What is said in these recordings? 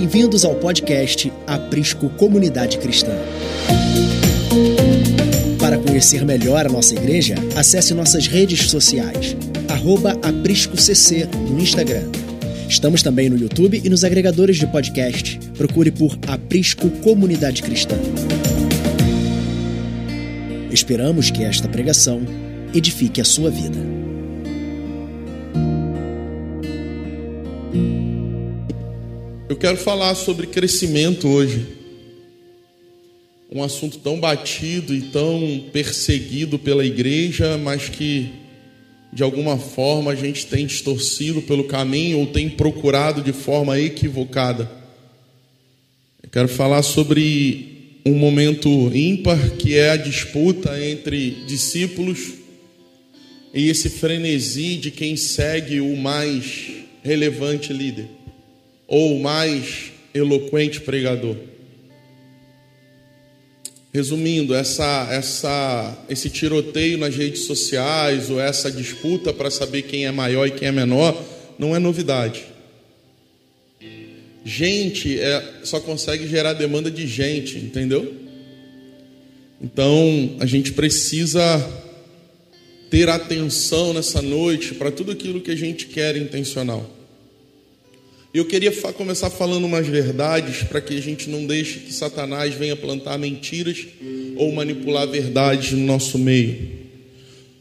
Bem-vindos ao podcast Aprisco Comunidade Cristã. Para conhecer melhor a nossa igreja, acesse nossas redes sociais, ApriscoCC no Instagram. Estamos também no YouTube e nos agregadores de podcast. Procure por Aprisco Comunidade Cristã. Esperamos que esta pregação edifique a sua vida. Quero falar sobre crescimento hoje. Um assunto tão batido e tão perseguido pela igreja, mas que de alguma forma a gente tem distorcido pelo caminho ou tem procurado de forma equivocada. Eu quero falar sobre um momento ímpar que é a disputa entre discípulos e esse frenesi de quem segue o mais relevante líder ou o mais eloquente pregador. Resumindo, essa, essa, esse tiroteio nas redes sociais ou essa disputa para saber quem é maior e quem é menor não é novidade. Gente é, só consegue gerar demanda de gente, entendeu? Então a gente precisa ter atenção nessa noite para tudo aquilo que a gente quer intencional. Eu queria começar falando umas verdades para que a gente não deixe que Satanás venha plantar mentiras ou manipular verdades no nosso meio.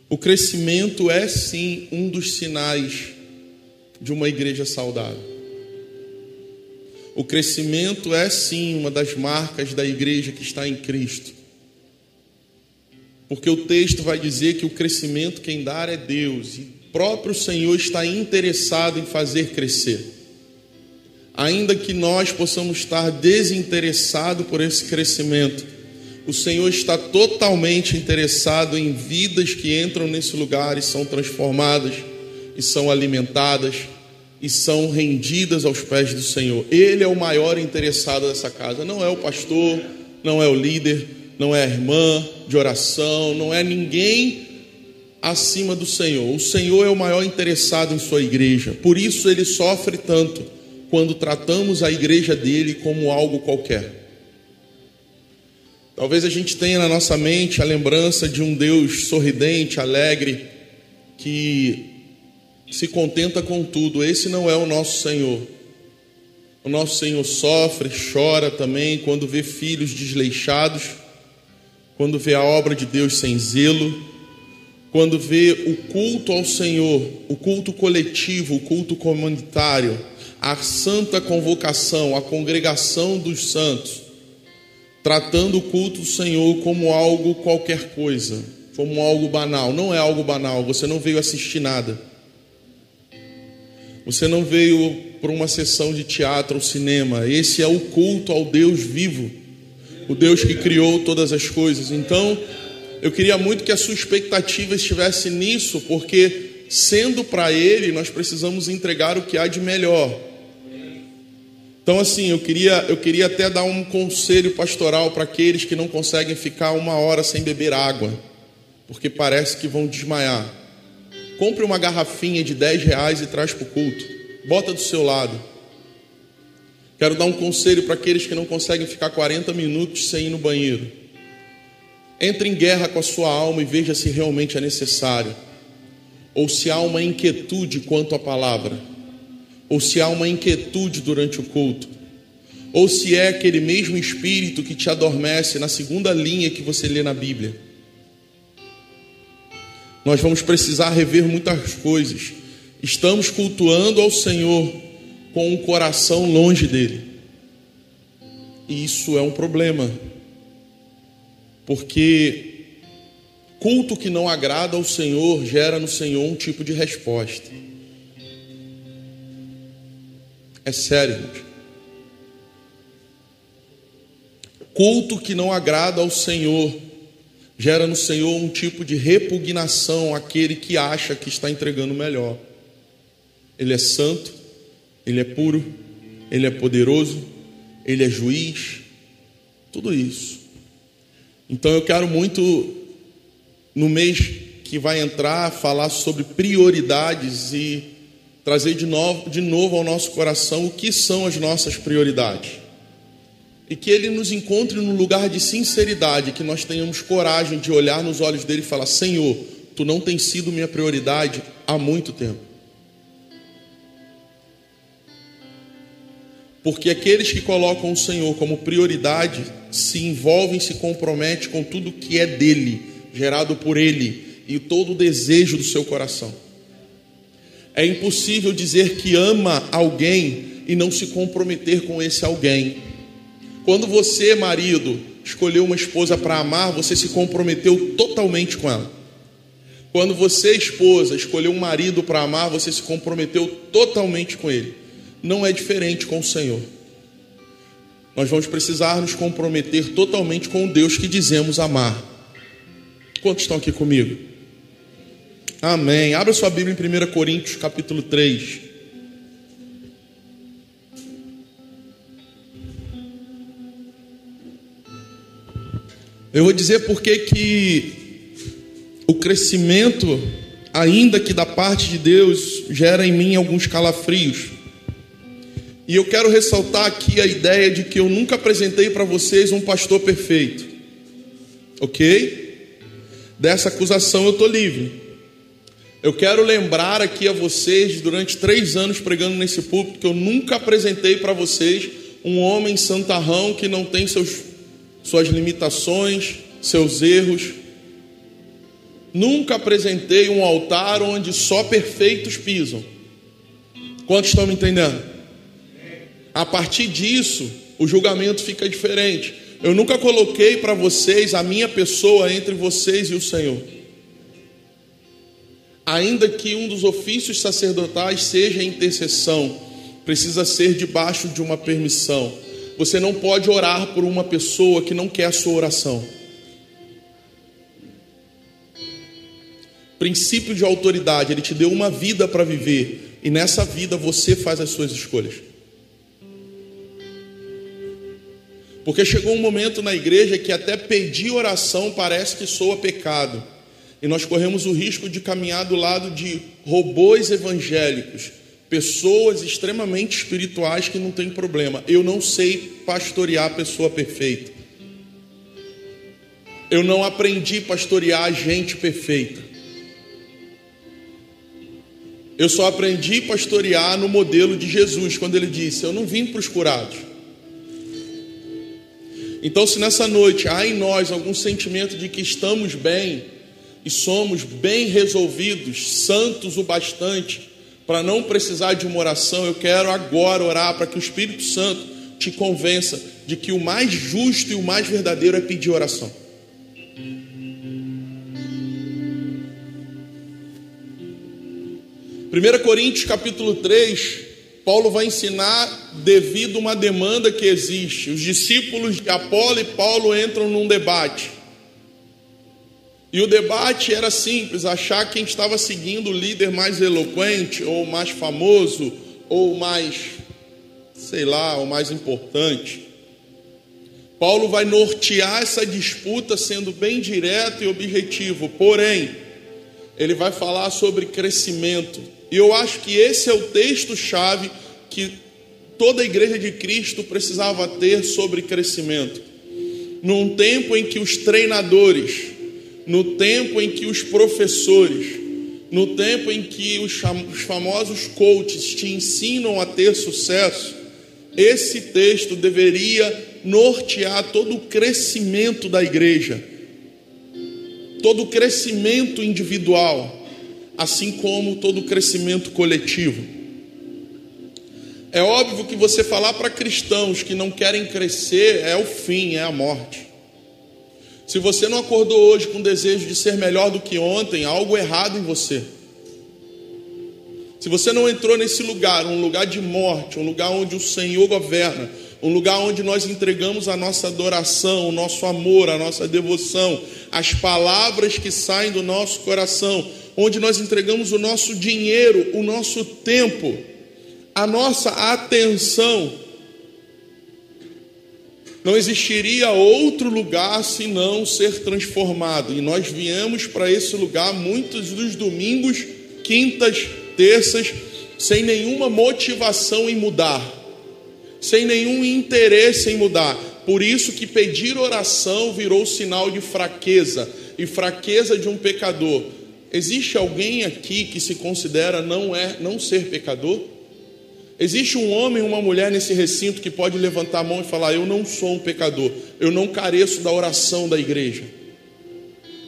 O crescimento é sim um dos sinais de uma igreja saudável. O crescimento é sim uma das marcas da igreja que está em Cristo. Porque o texto vai dizer que o crescimento quem dá é Deus, e o próprio Senhor está interessado em fazer crescer ainda que nós possamos estar desinteressados por esse crescimento, o Senhor está totalmente interessado em vidas que entram nesse lugar e são transformadas, e são alimentadas, e são rendidas aos pés do Senhor. Ele é o maior interessado dessa casa, não é o pastor, não é o líder, não é a irmã de oração, não é ninguém acima do Senhor. O Senhor é o maior interessado em sua igreja, por isso ele sofre tanto quando tratamos a igreja dele como algo qualquer. Talvez a gente tenha na nossa mente a lembrança de um Deus sorridente, alegre, que se contenta com tudo. Esse não é o nosso Senhor. O nosso Senhor sofre, chora também quando vê filhos desleixados, quando vê a obra de Deus sem zelo, quando vê o culto ao Senhor, o culto coletivo, o culto comunitário a santa convocação, a congregação dos santos, tratando o culto do Senhor como algo qualquer coisa, como algo banal. Não é algo banal, você não veio assistir nada. Você não veio para uma sessão de teatro ou cinema. Esse é o culto ao Deus vivo, o Deus que criou todas as coisas. Então, eu queria muito que a sua expectativa estivesse nisso, porque sendo para Ele, nós precisamos entregar o que há de melhor. Então, assim, eu queria, eu queria até dar um conselho pastoral para aqueles que não conseguem ficar uma hora sem beber água, porque parece que vão desmaiar. Compre uma garrafinha de 10 reais e traz para o culto. Bota do seu lado. Quero dar um conselho para aqueles que não conseguem ficar 40 minutos sem ir no banheiro. Entre em guerra com a sua alma e veja se realmente é necessário, ou se há uma inquietude quanto à palavra ou se há uma inquietude durante o culto, ou se é aquele mesmo espírito que te adormece na segunda linha que você lê na Bíblia. Nós vamos precisar rever muitas coisas. Estamos cultuando ao Senhor com o coração longe dele. E isso é um problema. Porque culto que não agrada ao Senhor gera no Senhor um tipo de resposta. É sério, gente. Culto que não agrada ao Senhor gera no Senhor um tipo de repugnação àquele que acha que está entregando melhor. Ele é santo, ele é puro, ele é poderoso, ele é juiz, tudo isso. Então eu quero muito, no mês que vai entrar, falar sobre prioridades e trazer de novo, de novo ao nosso coração o que são as nossas prioridades. E que Ele nos encontre num lugar de sinceridade, que nós tenhamos coragem de olhar nos olhos dele e falar: Senhor, tu não tens sido minha prioridade há muito tempo. Porque aqueles que colocam o Senhor como prioridade se envolvem, se comprometem com tudo que é dele, gerado por ele e todo o desejo do seu coração. É impossível dizer que ama alguém e não se comprometer com esse alguém. Quando você, marido, escolheu uma esposa para amar, você se comprometeu totalmente com ela. Quando você, esposa, escolheu um marido para amar, você se comprometeu totalmente com ele. Não é diferente com o Senhor. Nós vamos precisar nos comprometer totalmente com o Deus que dizemos amar. Quantos estão aqui comigo? Amém. Abra sua Bíblia em 1 Coríntios, capítulo 3. Eu vou dizer porque que o crescimento, ainda que da parte de Deus, gera em mim alguns calafrios. E eu quero ressaltar aqui a ideia de que eu nunca apresentei para vocês um pastor perfeito. Ok? Dessa acusação eu estou livre. Eu quero lembrar aqui a vocês, durante três anos pregando nesse púlpito, que eu nunca apresentei para vocês um homem santarrão que não tem seus, suas limitações, seus erros. Nunca apresentei um altar onde só perfeitos pisam. Quantos estão me entendendo? A partir disso, o julgamento fica diferente. Eu nunca coloquei para vocês a minha pessoa entre vocês e o Senhor ainda que um dos ofícios sacerdotais seja a intercessão, precisa ser debaixo de uma permissão. Você não pode orar por uma pessoa que não quer a sua oração. Princípio de autoridade, ele te deu uma vida para viver, e nessa vida você faz as suas escolhas. Porque chegou um momento na igreja que até pedir oração parece que soa pecado. E nós corremos o risco de caminhar do lado de robôs evangélicos, pessoas extremamente espirituais que não tem problema. Eu não sei pastorear a pessoa perfeita. Eu não aprendi a pastorear a gente perfeita. Eu só aprendi a pastorear no modelo de Jesus, quando ele disse: Eu não vim para os curados. Então, se nessa noite há em nós algum sentimento de que estamos bem, e somos bem resolvidos, santos o bastante, para não precisar de uma oração, eu quero agora orar para que o Espírito Santo te convença de que o mais justo e o mais verdadeiro é pedir oração. Primeira Coríntios capítulo 3, Paulo vai ensinar devido a uma demanda que existe. Os discípulos de Apolo e Paulo entram num debate. E o debate era simples: achar quem estava seguindo o líder mais eloquente, ou mais famoso, ou mais, sei lá, o mais importante. Paulo vai nortear essa disputa sendo bem direto e objetivo, porém, ele vai falar sobre crescimento. E eu acho que esse é o texto-chave que toda a igreja de Cristo precisava ter sobre crescimento. Num tempo em que os treinadores, no tempo em que os professores, no tempo em que os famosos coaches te ensinam a ter sucesso, esse texto deveria nortear todo o crescimento da igreja, todo o crescimento individual, assim como todo o crescimento coletivo. É óbvio que você falar para cristãos que não querem crescer é o fim, é a morte. Se você não acordou hoje com o desejo de ser melhor do que ontem, há algo errado em você. Se você não entrou nesse lugar, um lugar de morte, um lugar onde o Senhor governa, um lugar onde nós entregamos a nossa adoração, o nosso amor, a nossa devoção, as palavras que saem do nosso coração, onde nós entregamos o nosso dinheiro, o nosso tempo, a nossa atenção, não existiria outro lugar senão ser transformado. E nós viemos para esse lugar muitos dos domingos, quintas, terças, sem nenhuma motivação em mudar, sem nenhum interesse em mudar. Por isso que pedir oração virou sinal de fraqueza e fraqueza de um pecador. Existe alguém aqui que se considera não é não ser pecador? Existe um homem ou uma mulher nesse recinto que pode levantar a mão e falar: Eu não sou um pecador, eu não careço da oração da igreja.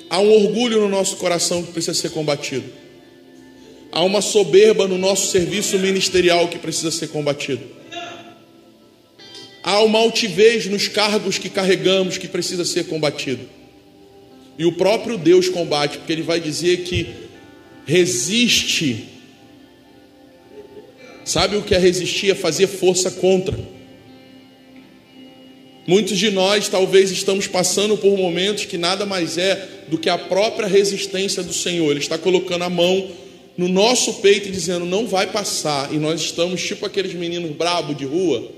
Há um orgulho no nosso coração que precisa ser combatido. Há uma soberba no nosso serviço ministerial que precisa ser combatido. Há uma altivez nos cargos que carregamos que precisa ser combatido. E o próprio Deus combate, porque Ele vai dizer que resiste Sabe o que é resistir? É fazer força contra. Muitos de nós talvez estamos passando por momentos que nada mais é do que a própria resistência do Senhor. Ele está colocando a mão no nosso peito e dizendo: não vai passar. E nós estamos tipo aqueles meninos brabo de rua.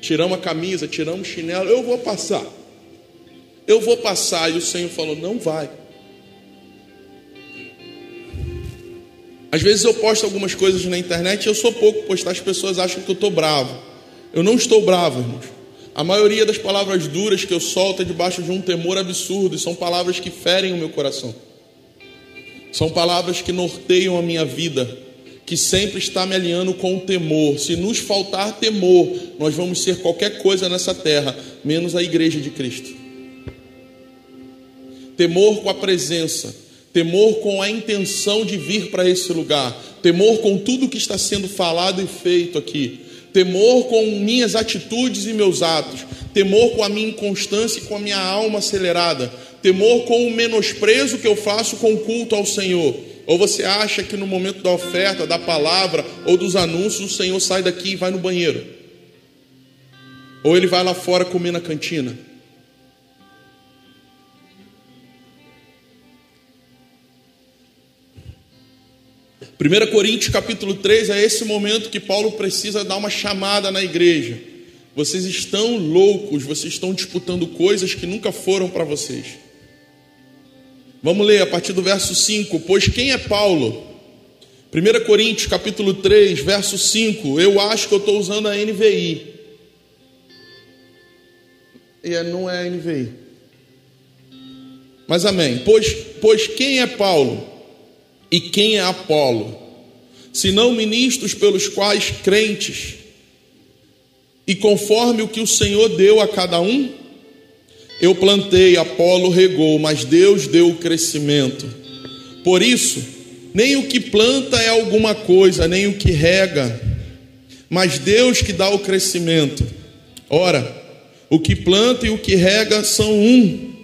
Tiramos a camisa, tiramos o chinelo. Eu vou passar. Eu vou passar. E o Senhor falou: não vai. Às vezes eu posto algumas coisas na internet e eu sou pouco postar, as pessoas acham que eu estou bravo. Eu não estou bravo, irmãos. A maioria das palavras duras que eu solto é debaixo de um temor absurdo, e são palavras que ferem o meu coração. São palavras que norteiam a minha vida, que sempre está me alinhando com o temor. Se nos faltar temor, nós vamos ser qualquer coisa nessa terra, menos a igreja de Cristo. Temor com a presença, temor com a intenção de vir para esse lugar, temor com tudo que está sendo falado e feito aqui, temor com minhas atitudes e meus atos, temor com a minha inconstância e com a minha alma acelerada, temor com o menosprezo que eu faço com o culto ao Senhor. Ou você acha que no momento da oferta, da palavra ou dos anúncios, o Senhor sai daqui e vai no banheiro? Ou ele vai lá fora comer na cantina? 1 Coríntios capítulo 3 é esse momento que Paulo precisa dar uma chamada na igreja. Vocês estão loucos, vocês estão disputando coisas que nunca foram para vocês. Vamos ler a partir do verso 5. Pois quem é Paulo? 1 Coríntios capítulo 3, verso 5. Eu acho que eu estou usando a NVI. E é, não é a NVI. Mas amém. Pois, pois quem é Paulo? E quem é Apolo? Senão ministros pelos quais crentes, e conforme o que o Senhor deu a cada um, eu plantei, Apolo regou, mas Deus deu o crescimento. Por isso, nem o que planta é alguma coisa, nem o que rega, mas Deus que dá o crescimento. Ora, o que planta e o que rega são um,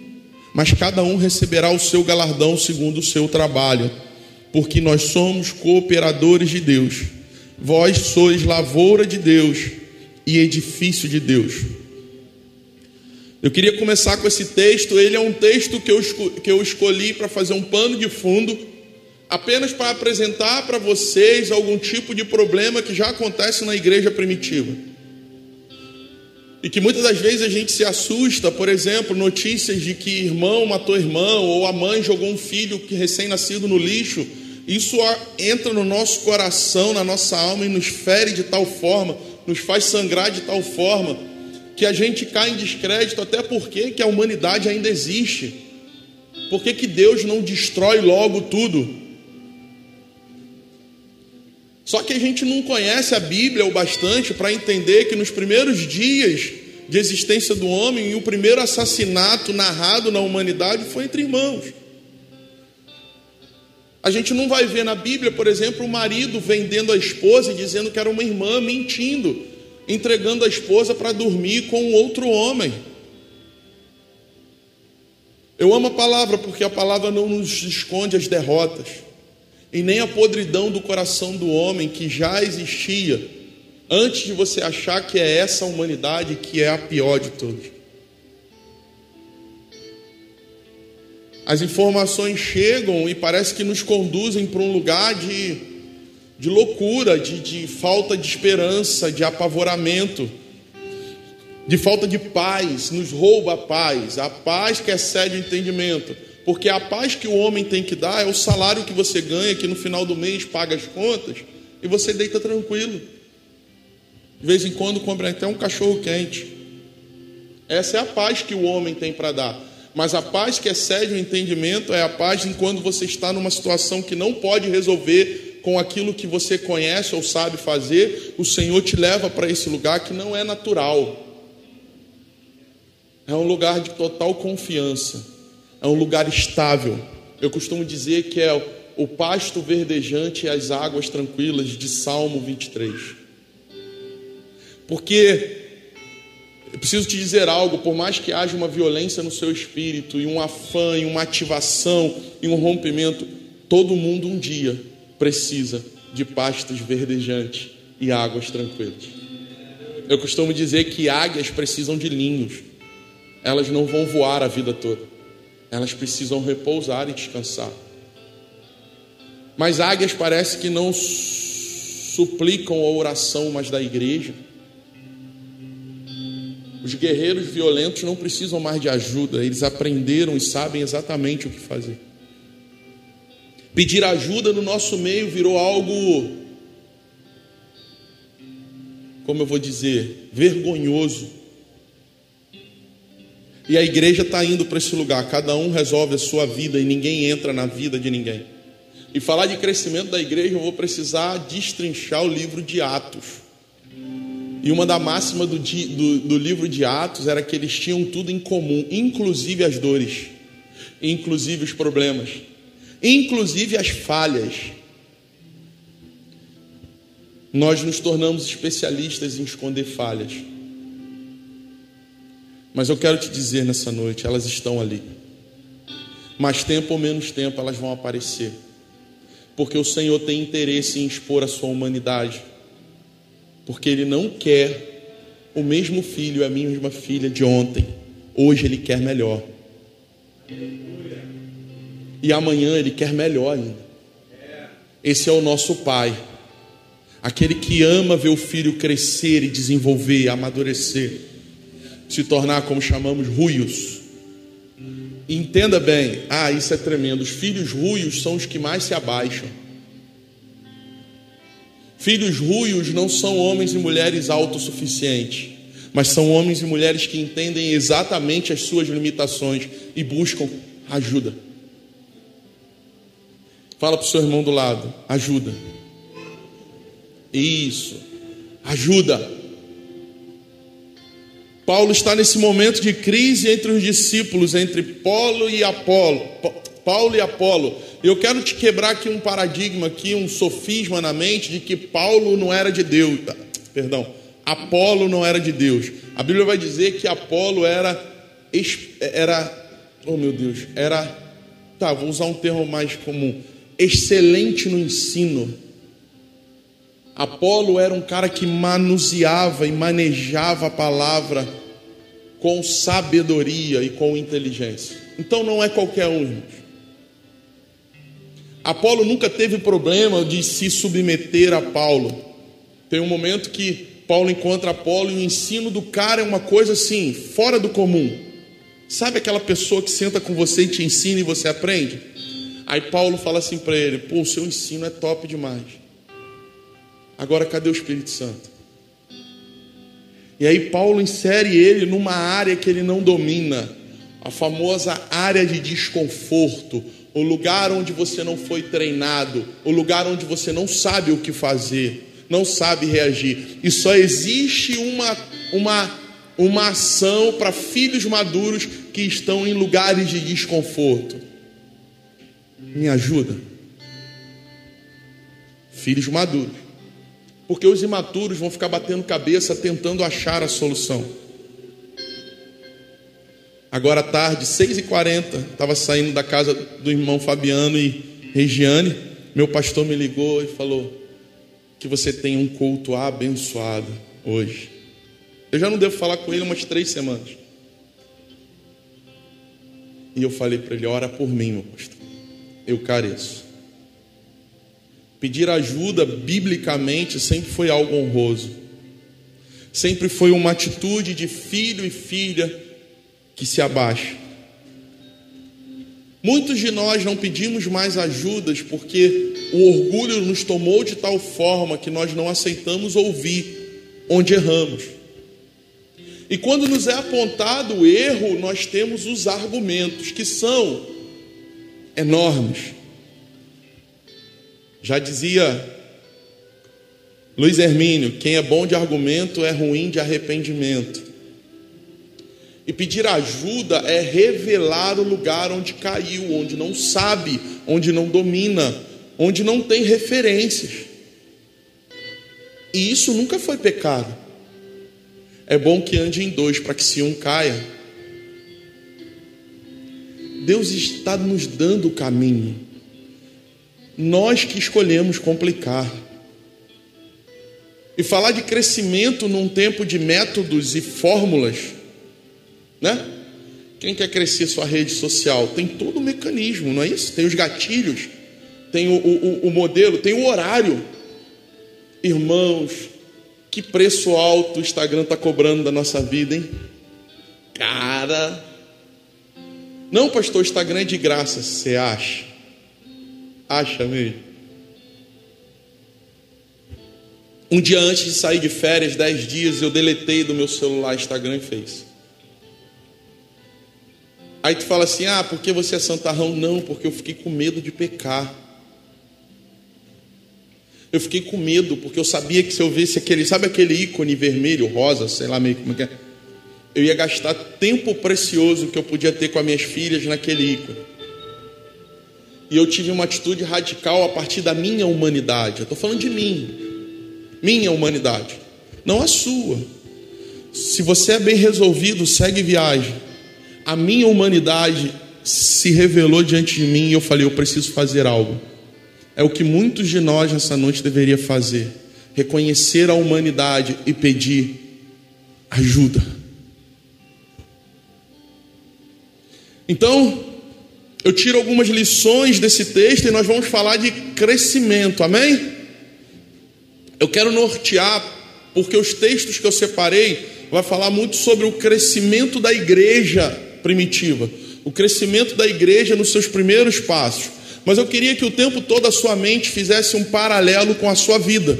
mas cada um receberá o seu galardão segundo o seu trabalho porque nós somos cooperadores de Deus. Vós sois lavoura de Deus e edifício de Deus. Eu queria começar com esse texto. Ele é um texto que eu, que eu escolhi para fazer um pano de fundo, apenas para apresentar para vocês algum tipo de problema que já acontece na igreja primitiva. E que muitas das vezes a gente se assusta, por exemplo, notícias de que irmão matou irmão, ou a mãe jogou um filho recém-nascido no lixo. Isso entra no nosso coração, na nossa alma e nos fere de tal forma, nos faz sangrar de tal forma, que a gente cai em descrédito, até porque que a humanidade ainda existe. Por que, que Deus não destrói logo tudo? Só que a gente não conhece a Bíblia o bastante para entender que nos primeiros dias de existência do homem, o primeiro assassinato narrado na humanidade foi entre irmãos. A gente não vai ver na Bíblia, por exemplo, o marido vendendo a esposa e dizendo que era uma irmã, mentindo, entregando a esposa para dormir com outro homem. Eu amo a palavra porque a palavra não nos esconde as derrotas e nem a podridão do coração do homem que já existia antes de você achar que é essa humanidade que é a pior de todas. As informações chegam e parece que nos conduzem para um lugar de, de loucura, de, de falta de esperança, de apavoramento, de falta de paz, nos rouba a paz, a paz que excede o entendimento. Porque a paz que o homem tem que dar é o salário que você ganha, que no final do mês paga as contas, e você deita tranquilo. De vez em quando compra até um cachorro quente. Essa é a paz que o homem tem para dar. Mas a paz que excede o entendimento é a paz em quando você está numa situação que não pode resolver com aquilo que você conhece ou sabe fazer, o Senhor te leva para esse lugar que não é natural. É um lugar de total confiança. É um lugar estável. Eu costumo dizer que é o pasto verdejante e as águas tranquilas de Salmo 23. Porque eu preciso te dizer algo, por mais que haja uma violência no seu espírito, e um afã, e uma ativação, e um rompimento, todo mundo um dia precisa de pastos verdejantes e águas tranquilas. Eu costumo dizer que águias precisam de ninhos elas não vão voar a vida toda. Elas precisam repousar e descansar. Mas águias parece que não suplicam a oração mais da igreja. Os guerreiros violentos não precisam mais de ajuda, eles aprenderam e sabem exatamente o que fazer. Pedir ajuda no nosso meio virou algo, como eu vou dizer, vergonhoso. E a igreja está indo para esse lugar, cada um resolve a sua vida e ninguém entra na vida de ninguém. E falar de crescimento da igreja, eu vou precisar destrinchar o livro de Atos. E uma da máxima do, do, do livro de Atos era que eles tinham tudo em comum, inclusive as dores, inclusive os problemas, inclusive as falhas. Nós nos tornamos especialistas em esconder falhas. Mas eu quero te dizer nessa noite, elas estão ali. Mais tempo ou menos tempo elas vão aparecer. Porque o Senhor tem interesse em expor a sua humanidade. Porque Ele não quer o mesmo filho e a mesma filha de ontem. Hoje Ele quer melhor. E amanhã Ele quer melhor ainda. Esse é o nosso Pai. Aquele que ama ver o filho crescer e desenvolver, amadurecer se tornar como chamamos ruios. Entenda bem, ah, isso é tremendo. Os filhos ruios são os que mais se abaixam. Filhos ruios não são homens e mulheres autossuficientes, mas são homens e mulheres que entendem exatamente as suas limitações e buscam ajuda. Fala para o seu irmão do lado: ajuda. Isso, ajuda. Paulo está nesse momento de crise entre os discípulos, entre Paulo e Apolo. Paulo e Apolo. Eu quero te quebrar aqui um paradigma, aqui um sofisma na mente de que Paulo não era de Deus. Perdão, Apolo não era de Deus. A Bíblia vai dizer que Apolo era era oh meu Deus, era tá, vou usar um termo mais comum, excelente no ensino. Apolo era um cara que manuseava e manejava a palavra com sabedoria e com inteligência. Então não é qualquer um. Apolo nunca teve problema de se submeter a Paulo. Tem um momento que Paulo encontra Apolo e o ensino do cara é uma coisa assim, fora do comum. Sabe aquela pessoa que senta com você e te ensina e você aprende? Aí Paulo fala assim para ele: pô, o seu ensino é top demais. Agora cadê o Espírito Santo? E aí Paulo insere ele numa área que ele não domina, a famosa área de desconforto, o lugar onde você não foi treinado, o lugar onde você não sabe o que fazer, não sabe reagir. E só existe uma uma uma ação para filhos maduros que estão em lugares de desconforto. Me ajuda. Filhos maduros porque os imaturos vão ficar batendo cabeça tentando achar a solução. Agora à tarde, 6h40, estava saindo da casa do irmão Fabiano e Regiane. Meu pastor me ligou e falou que você tem um culto abençoado hoje. Eu já não devo falar com ele umas três semanas. E eu falei para ele: ora por mim, meu pastor. Eu careço. Pedir ajuda, biblicamente, sempre foi algo honroso. Sempre foi uma atitude de filho e filha que se abaixa. Muitos de nós não pedimos mais ajudas porque o orgulho nos tomou de tal forma que nós não aceitamos ouvir onde erramos. E quando nos é apontado o erro, nós temos os argumentos que são enormes. Já dizia Luiz Hermínio: quem é bom de argumento é ruim de arrependimento. E pedir ajuda é revelar o lugar onde caiu, onde não sabe, onde não domina, onde não tem referências. E isso nunca foi pecado. É bom que ande em dois, para que se um caia. Deus está nos dando o caminho. Nós que escolhemos complicar. E falar de crescimento num tempo de métodos e fórmulas né? Quem quer crescer sua rede social? Tem todo o mecanismo, não é isso? Tem os gatilhos, tem o, o, o modelo, tem o horário. Irmãos, que preço alto o Instagram está cobrando da nossa vida, hein? Cara. Não, pastor, Instagram é de graça, você acha? Acha mesmo? Um dia antes de sair de férias, dez dias, eu deletei do meu celular Instagram e Face. Aí tu fala assim: ah, porque você é santarrão? Não, porque eu fiquei com medo de pecar. Eu fiquei com medo, porque eu sabia que se eu visse aquele, sabe aquele ícone vermelho, rosa, sei lá meio como é que é, eu ia gastar tempo precioso que eu podia ter com as minhas filhas naquele ícone. E eu tive uma atitude radical a partir da minha humanidade. Eu estou falando de mim, minha humanidade, não a sua. Se você é bem resolvido, segue viagem a minha humanidade se revelou diante de mim e eu falei: eu preciso fazer algo. É o que muitos de nós nessa noite deveria fazer: reconhecer a humanidade e pedir ajuda. Então, eu tiro algumas lições desse texto e nós vamos falar de crescimento, amém? Eu quero nortear, porque os textos que eu separei vai falar muito sobre o crescimento da igreja primitiva, o crescimento da igreja nos seus primeiros passos. Mas eu queria que o tempo todo a sua mente fizesse um paralelo com a sua vida.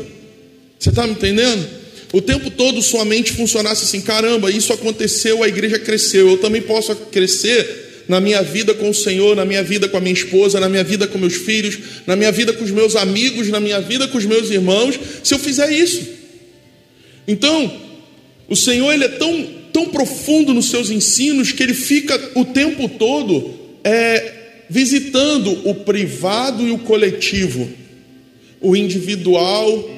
Você está me entendendo? O tempo todo sua mente funcionasse assim: caramba, isso aconteceu, a igreja cresceu, eu também posso crescer na minha vida com o Senhor, na minha vida com a minha esposa, na minha vida com meus filhos, na minha vida com os meus amigos, na minha vida com os meus irmãos, se eu fizer isso. Então, o Senhor ele é tão tão profundo nos seus ensinos que ele fica o tempo todo é, visitando o privado e o coletivo, o individual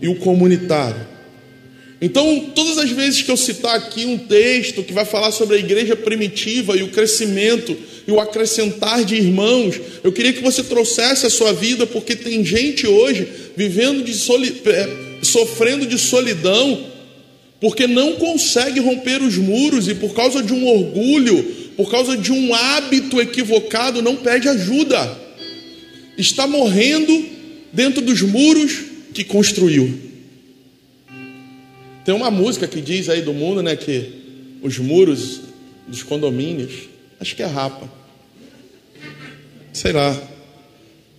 e o comunitário. Então, todas as vezes que eu citar aqui um texto que vai falar sobre a igreja primitiva e o crescimento e o acrescentar de irmãos, eu queria que você trouxesse a sua vida, porque tem gente hoje vivendo de soli... É, sofrendo de solidão porque não consegue romper os muros e por causa de um orgulho, por causa de um hábito equivocado, não pede ajuda. Está morrendo dentro dos muros que construiu. Tem uma música que diz aí do mundo, né, que os muros dos condomínios, acho que é rapa. Sei lá.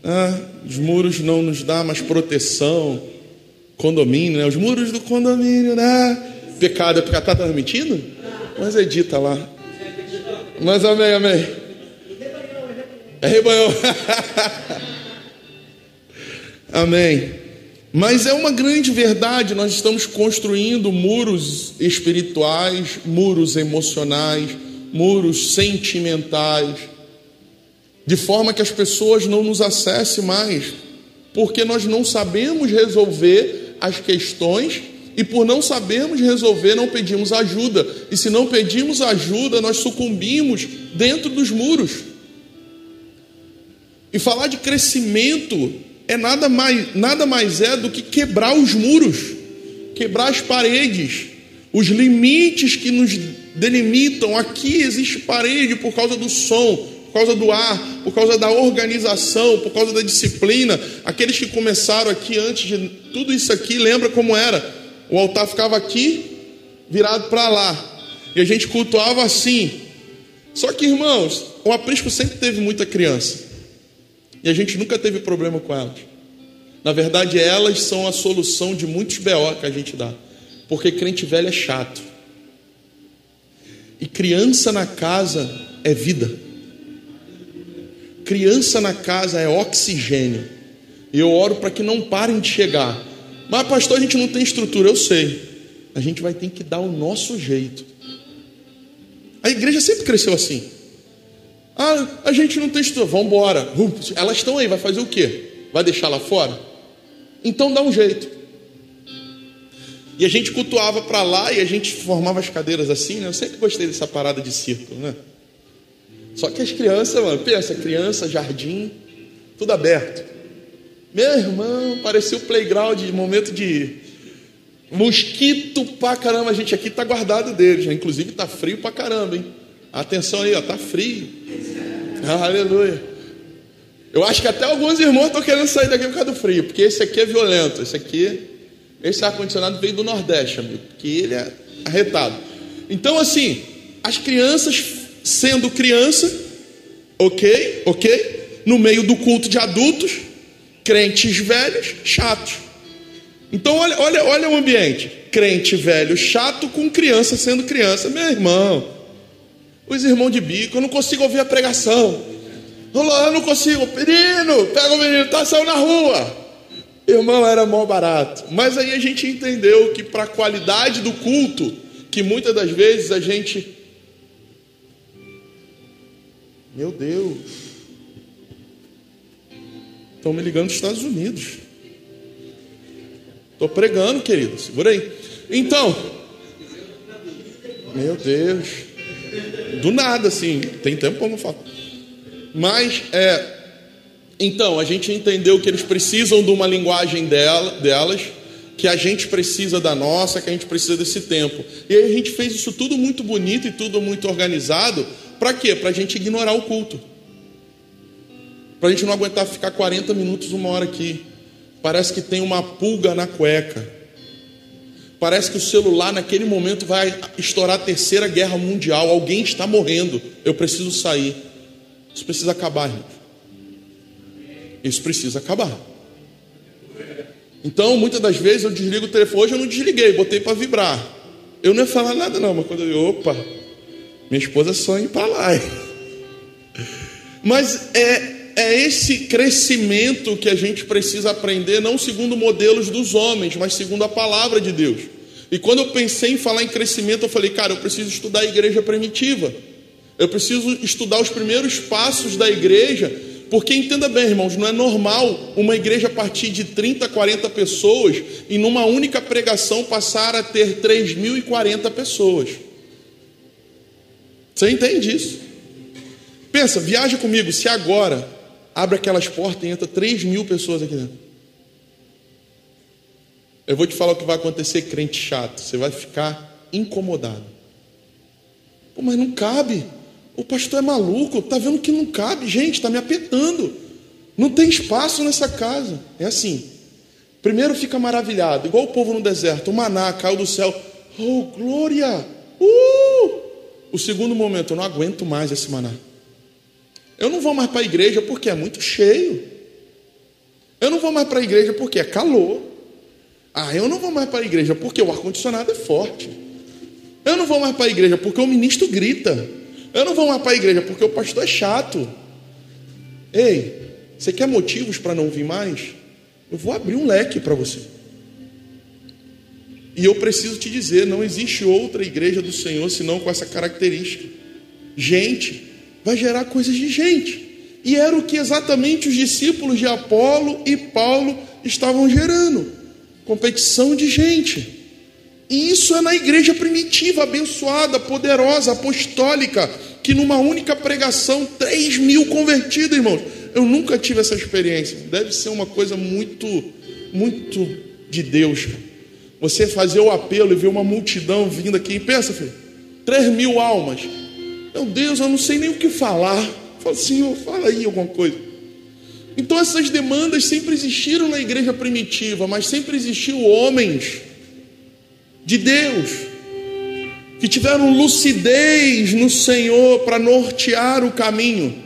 Ah, os muros não nos dá mais proteção. Condomínio, né? Os muros do condomínio, né? Pecado é porque está transmitindo? Mas edita lá. Mas amém, amém. É rebanhão. amém. Mas é uma grande verdade, nós estamos construindo muros espirituais, muros emocionais, muros sentimentais, de forma que as pessoas não nos acessem mais, porque nós não sabemos resolver as questões e por não sabermos resolver, não pedimos ajuda. E se não pedimos ajuda, nós sucumbimos dentro dos muros. E falar de crescimento é nada mais, nada mais é do que quebrar os muros, quebrar as paredes, os limites que nos delimitam. Aqui existe parede por causa do som, por causa do ar, por causa da organização, por causa da disciplina. Aqueles que começaram aqui antes de tudo isso aqui, lembra como era? O altar ficava aqui, virado para lá. E a gente cultuava assim. Só que, irmãos, o aprisco sempre teve muita criança. E a gente nunca teve problema com elas. Na verdade, elas são a solução de muitos BO que a gente dá. Porque crente velho é chato. E criança na casa é vida. Criança na casa é oxigênio. E eu oro para que não parem de chegar. Mas, pastor, a gente não tem estrutura, eu sei. A gente vai ter que dar o nosso jeito. A igreja sempre cresceu assim. Ah, a gente não tem estrutura, vamos embora. Elas estão aí, vai fazer o quê? Vai deixar lá fora? Então dá um jeito. E a gente cultuava para lá e a gente formava as cadeiras assim, né? Eu sempre gostei dessa parada de círculo, né? Só que as crianças, mano, pensa, criança, jardim, tudo aberto. Meu irmão, parecia o playground, momento de mosquito pra caramba. A gente aqui tá guardado deles, né? inclusive tá frio pra caramba, hein? Atenção aí, ó, tá frio. Aleluia. Eu acho que até alguns irmãos estão querendo sair daqui por causa do frio, porque esse aqui é violento. Esse aqui, esse ar-condicionado veio do Nordeste, amigo, que ele é arretado. Então, assim, as crianças sendo criança, ok, ok, no meio do culto de adultos, crentes velhos, chatos. Então, olha, olha, olha o ambiente: crente velho, chato, com criança sendo criança. Meu irmão, os irmãos de bico, eu não consigo ouvir a pregação. Eu não consigo, menino, pega o menino, tá saindo na rua. Irmão, era mó barato. Mas aí a gente entendeu que para a qualidade do culto, que muitas das vezes a gente meu Deus. Estão me ligando dos Estados Unidos. Estou pregando, querido. Segura aí. Então. Meu Deus. Do nada, assim. Tem tempo como falar. Mas, é. Então, a gente entendeu que eles precisam de uma linguagem dela, delas, que a gente precisa da nossa, que a gente precisa desse tempo. E aí a gente fez isso tudo muito bonito e tudo muito organizado para quê? Para a gente ignorar o culto. Para a gente não aguentar ficar 40 minutos, uma hora aqui. Parece que tem uma pulga na cueca. Parece que o celular naquele momento vai estourar a terceira guerra mundial. Alguém está morrendo. Eu preciso sair. Isso precisa acabar, gente. Isso precisa acabar. Então, muitas das vezes eu desligo o telefone. Hoje eu não desliguei, botei para vibrar. Eu não ia falar nada, não, mas quando eu. Opa, minha esposa sonha ir para lá. Mas é, é esse crescimento que a gente precisa aprender, não segundo modelos dos homens, mas segundo a palavra de Deus. E quando eu pensei em falar em crescimento, eu falei, cara, eu preciso estudar a igreja primitiva. Eu preciso estudar os primeiros passos da igreja, porque entenda bem, irmãos, não é normal uma igreja partir de 30, 40 pessoas e numa única pregação passar a ter 3.040 pessoas. Você entende isso? Pensa, viaja comigo, se agora abre aquelas portas e entra 3 mil pessoas aqui dentro. Eu vou te falar o que vai acontecer, crente chato. Você vai ficar incomodado. Pô, mas não cabe. O pastor é maluco, tá vendo que não cabe, gente, está me apertando. Não tem espaço nessa casa. É assim. Primeiro fica maravilhado, igual o povo no deserto. O maná caiu do céu. Oh, glória! Uh! O segundo momento, eu não aguento mais esse maná. Eu não vou mais para a igreja porque é muito cheio. Eu não vou mais para a igreja porque é calor. Ah, eu não vou mais para a igreja porque o ar-condicionado é forte. Eu não vou mais para a igreja porque o ministro grita. Eu não vou mais para a igreja porque o pastor é chato. Ei, você quer motivos para não vir mais? Eu vou abrir um leque para você. E eu preciso te dizer: não existe outra igreja do Senhor senão com essa característica. Gente, vai gerar coisas de gente. E era o que exatamente os discípulos de Apolo e Paulo estavam gerando: competição de gente. E isso é na igreja primitiva, abençoada, poderosa, apostólica, que numa única pregação, 3 mil convertidos, irmãos. Eu nunca tive essa experiência. Deve ser uma coisa muito, muito de Deus. Você fazer o apelo e ver uma multidão vindo aqui. Pensa, filho, 3 mil almas. Meu Deus, eu não sei nem o que falar. Fala, Senhor, fala aí alguma coisa. Então essas demandas sempre existiram na igreja primitiva, mas sempre existiu homens de Deus que tiveram lucidez no Senhor para nortear o caminho.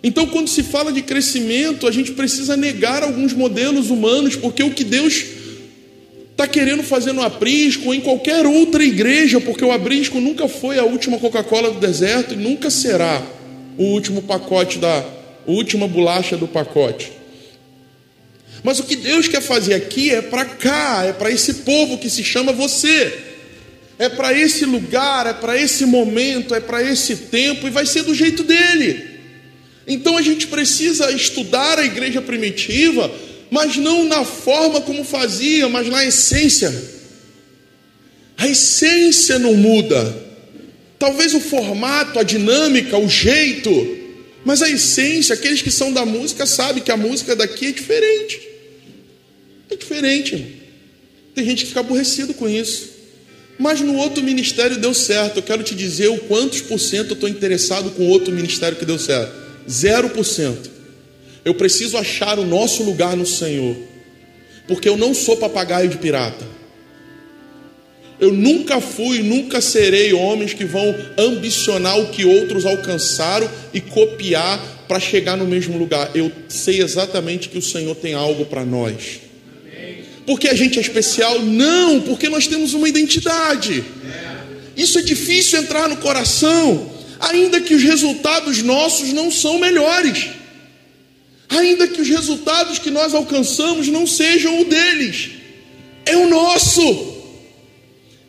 Então, quando se fala de crescimento, a gente precisa negar alguns modelos humanos, porque o que Deus está querendo fazer no Aprisco ou em qualquer outra igreja, porque o Aprisco nunca foi a última Coca-Cola do deserto e nunca será o último pacote da última bolacha do pacote. Mas o que Deus quer fazer aqui é para cá, é para esse povo que se chama você. É para esse lugar, é para esse momento, é para esse tempo e vai ser do jeito dele. Então a gente precisa estudar a igreja primitiva, mas não na forma como fazia, mas na essência. A essência não muda. Talvez o formato, a dinâmica, o jeito, mas a essência, aqueles que são da música sabem que a música daqui é diferente. É diferente. Tem gente que fica aborrecido com isso. Mas no outro ministério deu certo. Eu quero te dizer o quantos por cento eu estou interessado com outro ministério que deu certo. Zero por cento. Eu preciso achar o nosso lugar no Senhor. Porque eu não sou papagaio de pirata. Eu nunca fui, nunca serei homens que vão ambicionar o que outros alcançaram e copiar para chegar no mesmo lugar. Eu sei exatamente que o Senhor tem algo para nós. Porque a gente é especial? Não, porque nós temos uma identidade. Isso é difícil entrar no coração, ainda que os resultados nossos não são melhores. Ainda que os resultados que nós alcançamos não sejam o deles. É o nosso.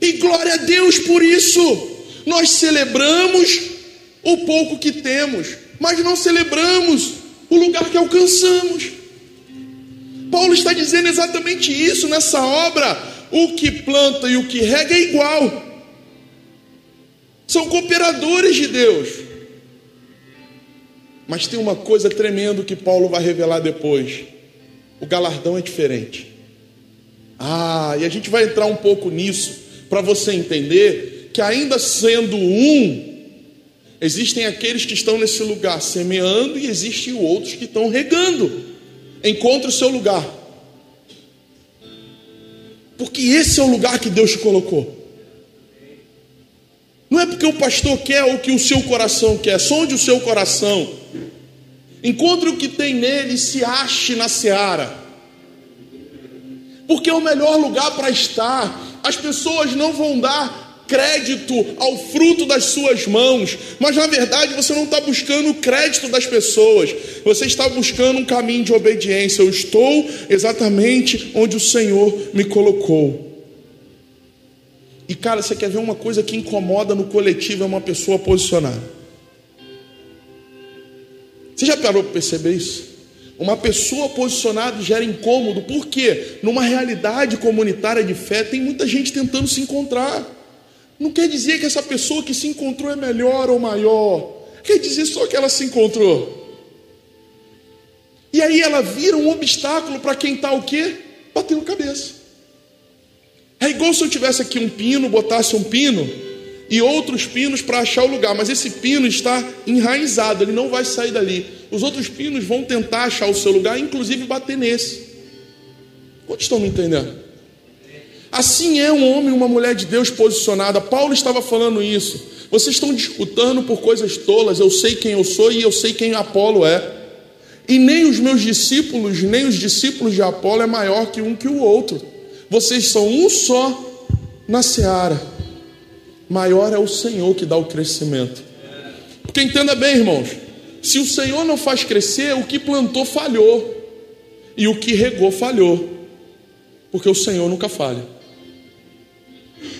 E glória a Deus por isso. Nós celebramos o pouco que temos, mas não celebramos o lugar que alcançamos. Paulo está dizendo exatamente isso nessa obra. O que planta e o que rega é igual. São cooperadores de Deus. Mas tem uma coisa tremenda que Paulo vai revelar depois. O galardão é diferente. Ah, e a gente vai entrar um pouco nisso para você entender que, ainda sendo um, existem aqueles que estão nesse lugar semeando e existem outros que estão regando. Encontre o seu lugar, porque esse é o lugar que Deus te colocou. Não é porque o pastor quer ou que o seu coração quer, sonde o seu coração. Encontre o que tem nele e se ache na seara. Porque é o melhor lugar para estar as pessoas não vão dar crédito ao fruto das suas mãos, mas na verdade você não está buscando o crédito das pessoas, você está buscando um caminho de obediência. Eu estou exatamente onde o Senhor me colocou. E cara, você quer ver uma coisa que incomoda no coletivo é uma pessoa posicionada. Você já parou para perceber isso? Uma pessoa posicionada gera incômodo, porque numa realidade comunitária de fé tem muita gente tentando se encontrar. Não quer dizer que essa pessoa que se encontrou é melhor ou maior, quer dizer só que ela se encontrou. E aí ela vira um obstáculo para quem está o quê? Batendo cabeça. É igual se eu tivesse aqui um pino, botasse um pino e outros pinos para achar o lugar, mas esse pino está enraizado, ele não vai sair dali. Os outros pinos vão tentar achar o seu lugar, inclusive bater nesse. Quantos estão me entendendo? Assim é um homem e uma mulher de Deus posicionada. Paulo estava falando isso. Vocês estão disputando por coisas tolas. Eu sei quem eu sou e eu sei quem Apolo é. E nem os meus discípulos, nem os discípulos de Apolo é maior que um que o outro. Vocês são um só na seara maior é o Senhor que dá o crescimento. Porque entenda bem, irmãos, se o Senhor não faz crescer, o que plantou falhou, e o que regou falhou, porque o Senhor nunca falha.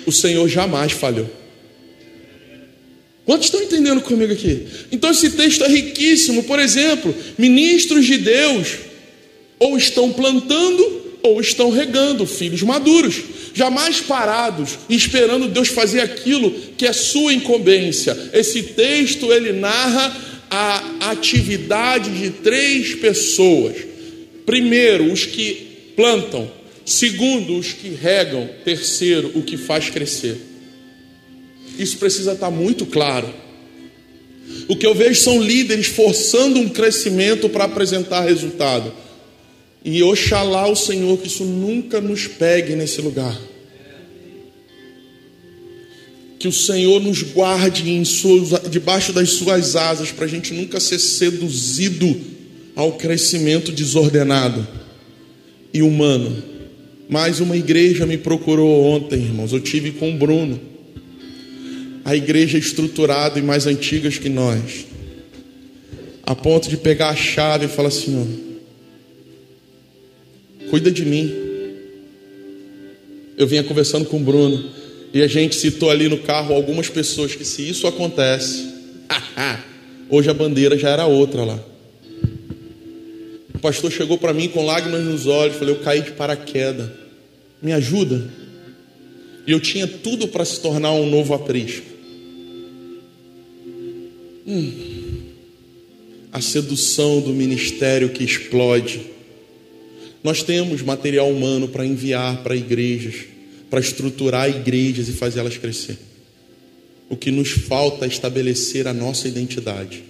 O Senhor jamais falhou. Quantos estão entendendo comigo aqui? Então esse texto é riquíssimo. Por exemplo, ministros de Deus ou estão plantando ou estão regando filhos maduros, jamais parados, esperando Deus fazer aquilo que é sua incumbência. Esse texto ele narra a atividade de três pessoas. Primeiro, os que plantam, segundo, os que regam, terceiro, o que faz crescer. Isso precisa estar muito claro. O que eu vejo são líderes forçando um crescimento para apresentar resultado. E oxalá o Senhor que isso nunca nos pegue nesse lugar. Que o Senhor nos guarde em suas, debaixo das suas asas, para a gente nunca ser seduzido ao crescimento desordenado e humano. Mais uma igreja me procurou ontem, irmãos. Eu tive com o Bruno. A igreja estruturada e mais antigas que nós. A ponto de pegar a chave e falar assim: ó, cuida de mim. Eu vinha conversando com o Bruno e a gente citou ali no carro algumas pessoas que, se isso acontece, hoje a bandeira já era outra lá. O pastor chegou para mim com lágrimas nos olhos, falei: Eu caí de paraquedas, me ajuda. E eu tinha tudo para se tornar um novo aprisco. Hum. A sedução do ministério que explode nós temos material humano para enviar para igrejas, para estruturar igrejas e fazer elas crescer. O que nos falta é estabelecer a nossa identidade.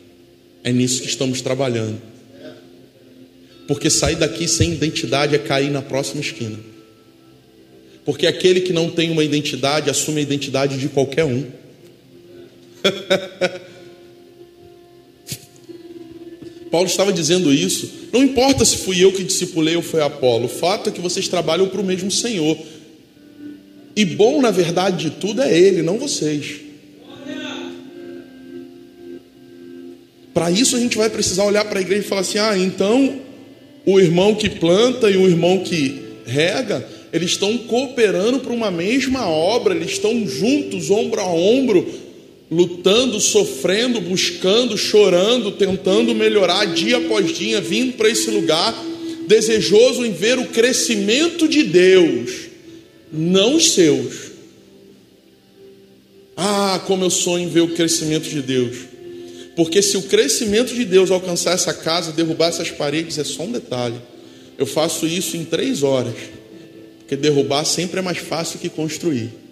É nisso que estamos trabalhando. Porque sair daqui sem identidade é cair na próxima esquina. Porque aquele que não tem uma identidade assume a identidade de qualquer um. Paulo estava dizendo isso. Não importa se fui eu que discipulei ou foi Apolo, o fato é que vocês trabalham para o mesmo Senhor. E bom, na verdade, de tudo é Ele, não vocês. Para isso a gente vai precisar olhar para a igreja e falar assim: ah, então o irmão que planta e o irmão que rega, eles estão cooperando para uma mesma obra, eles estão juntos, ombro a ombro, lutando, sofrendo, buscando, chorando, tentando melhorar dia após dia, vindo para esse lugar, desejoso em ver o crescimento de Deus, não os seus. Ah, como eu sonho em ver o crescimento de Deus. Porque se o crescimento de Deus alcançar essa casa, derrubar essas paredes, é só um detalhe. Eu faço isso em três horas. Porque derrubar sempre é mais fácil que construir.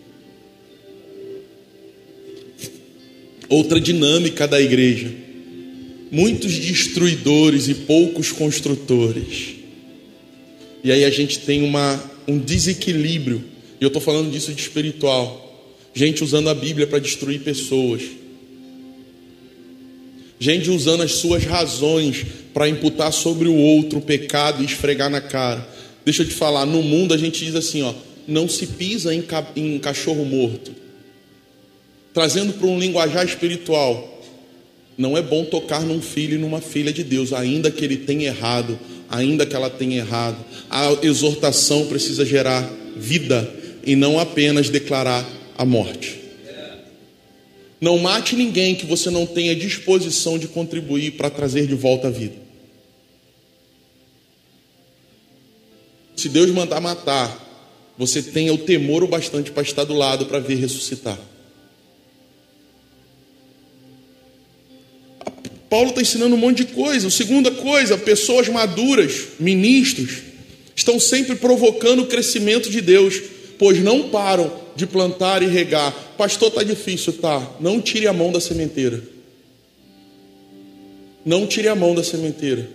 Outra dinâmica da igreja. Muitos destruidores e poucos construtores. E aí a gente tem uma, um desequilíbrio. E eu estou falando disso de espiritual. Gente usando a Bíblia para destruir pessoas. Gente usando as suas razões para imputar sobre o outro o pecado e esfregar na cara. Deixa eu te falar, no mundo a gente diz assim, ó, não se pisa em, ca em cachorro morto trazendo para um linguajar espiritual. Não é bom tocar num filho e numa filha de Deus, ainda que ele tenha errado, ainda que ela tenha errado. A exortação precisa gerar vida e não apenas declarar a morte. Não mate ninguém que você não tenha disposição de contribuir para trazer de volta a vida. Se Deus mandar matar, você tenha o temor o bastante para estar do lado para ver ressuscitar. Paulo está ensinando um monte de coisa. A segunda coisa, pessoas maduras, ministros, estão sempre provocando o crescimento de Deus, pois não param de plantar e regar. Pastor, está difícil, tá? Não tire a mão da sementeira. Não tire a mão da sementeira.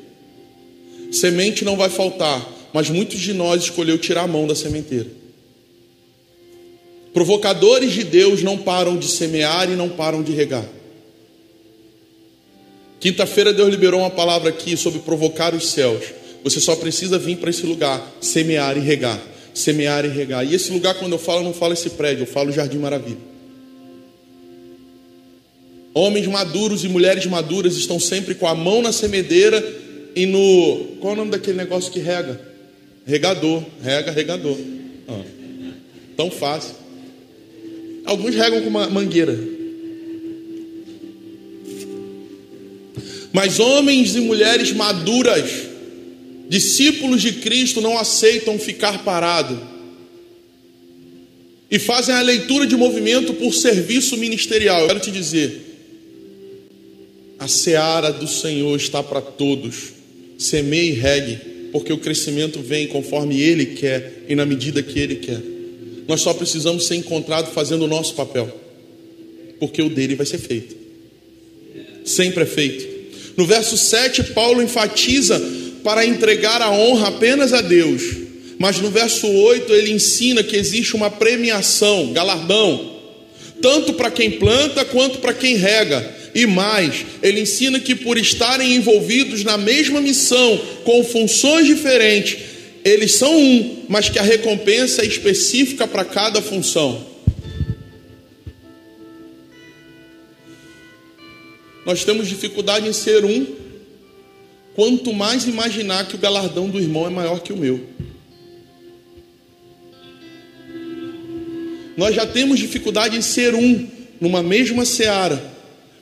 Semente não vai faltar, mas muitos de nós escolheu tirar a mão da sementeira. Provocadores de Deus não param de semear e não param de regar. Quinta-feira Deus liberou uma palavra aqui sobre provocar os céus. Você só precisa vir para esse lugar, semear e regar. Semear e regar. E esse lugar, quando eu falo, eu não falo esse prédio, eu falo Jardim Maravilha. Homens maduros e mulheres maduras estão sempre com a mão na semedeira e no. Qual é o nome daquele negócio que rega? Regador. Rega, regador. Ah, tão fácil. Alguns regam com uma mangueira. Mas homens e mulheres maduras, discípulos de Cristo, não aceitam ficar parado e fazem a leitura de movimento por serviço ministerial. Eu quero te dizer, a seara do Senhor está para todos. Semeie e regue, porque o crescimento vem conforme Ele quer e na medida que Ele quer. Nós só precisamos ser encontrados fazendo o nosso papel, porque o dele vai ser feito. Sempre é feito. No verso 7, Paulo enfatiza para entregar a honra apenas a Deus. Mas no verso 8 ele ensina que existe uma premiação, galardão, tanto para quem planta quanto para quem rega. E mais, ele ensina que por estarem envolvidos na mesma missão, com funções diferentes, eles são um, mas que a recompensa é específica para cada função. Nós temos dificuldade em ser um, quanto mais imaginar que o galardão do irmão é maior que o meu. Nós já temos dificuldade em ser um numa mesma seara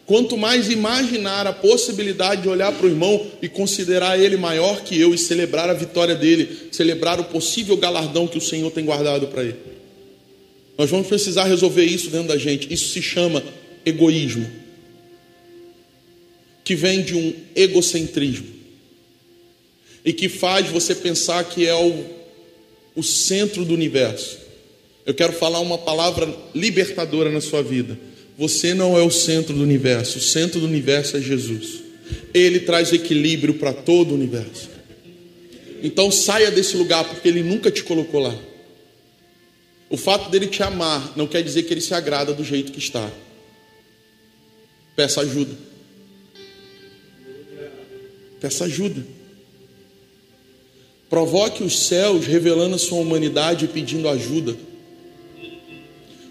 Quanto mais imaginar a possibilidade de olhar para o irmão e considerar ele maior que eu e celebrar a vitória dele, celebrar o possível galardão que o Senhor tem guardado para ele. Nós vamos precisar resolver isso dentro da gente. Isso se chama egoísmo, que vem de um egocentrismo e que faz você pensar que é o, o centro do universo. Eu quero falar uma palavra libertadora na sua vida você não é o centro do universo, o centro do universo é Jesus. Ele traz equilíbrio para todo o universo. Então saia desse lugar, porque ele nunca te colocou lá. O fato dele te amar não quer dizer que ele se agrada do jeito que está. Peça ajuda. Peça ajuda. Provoque os céus revelando a sua humanidade e pedindo ajuda.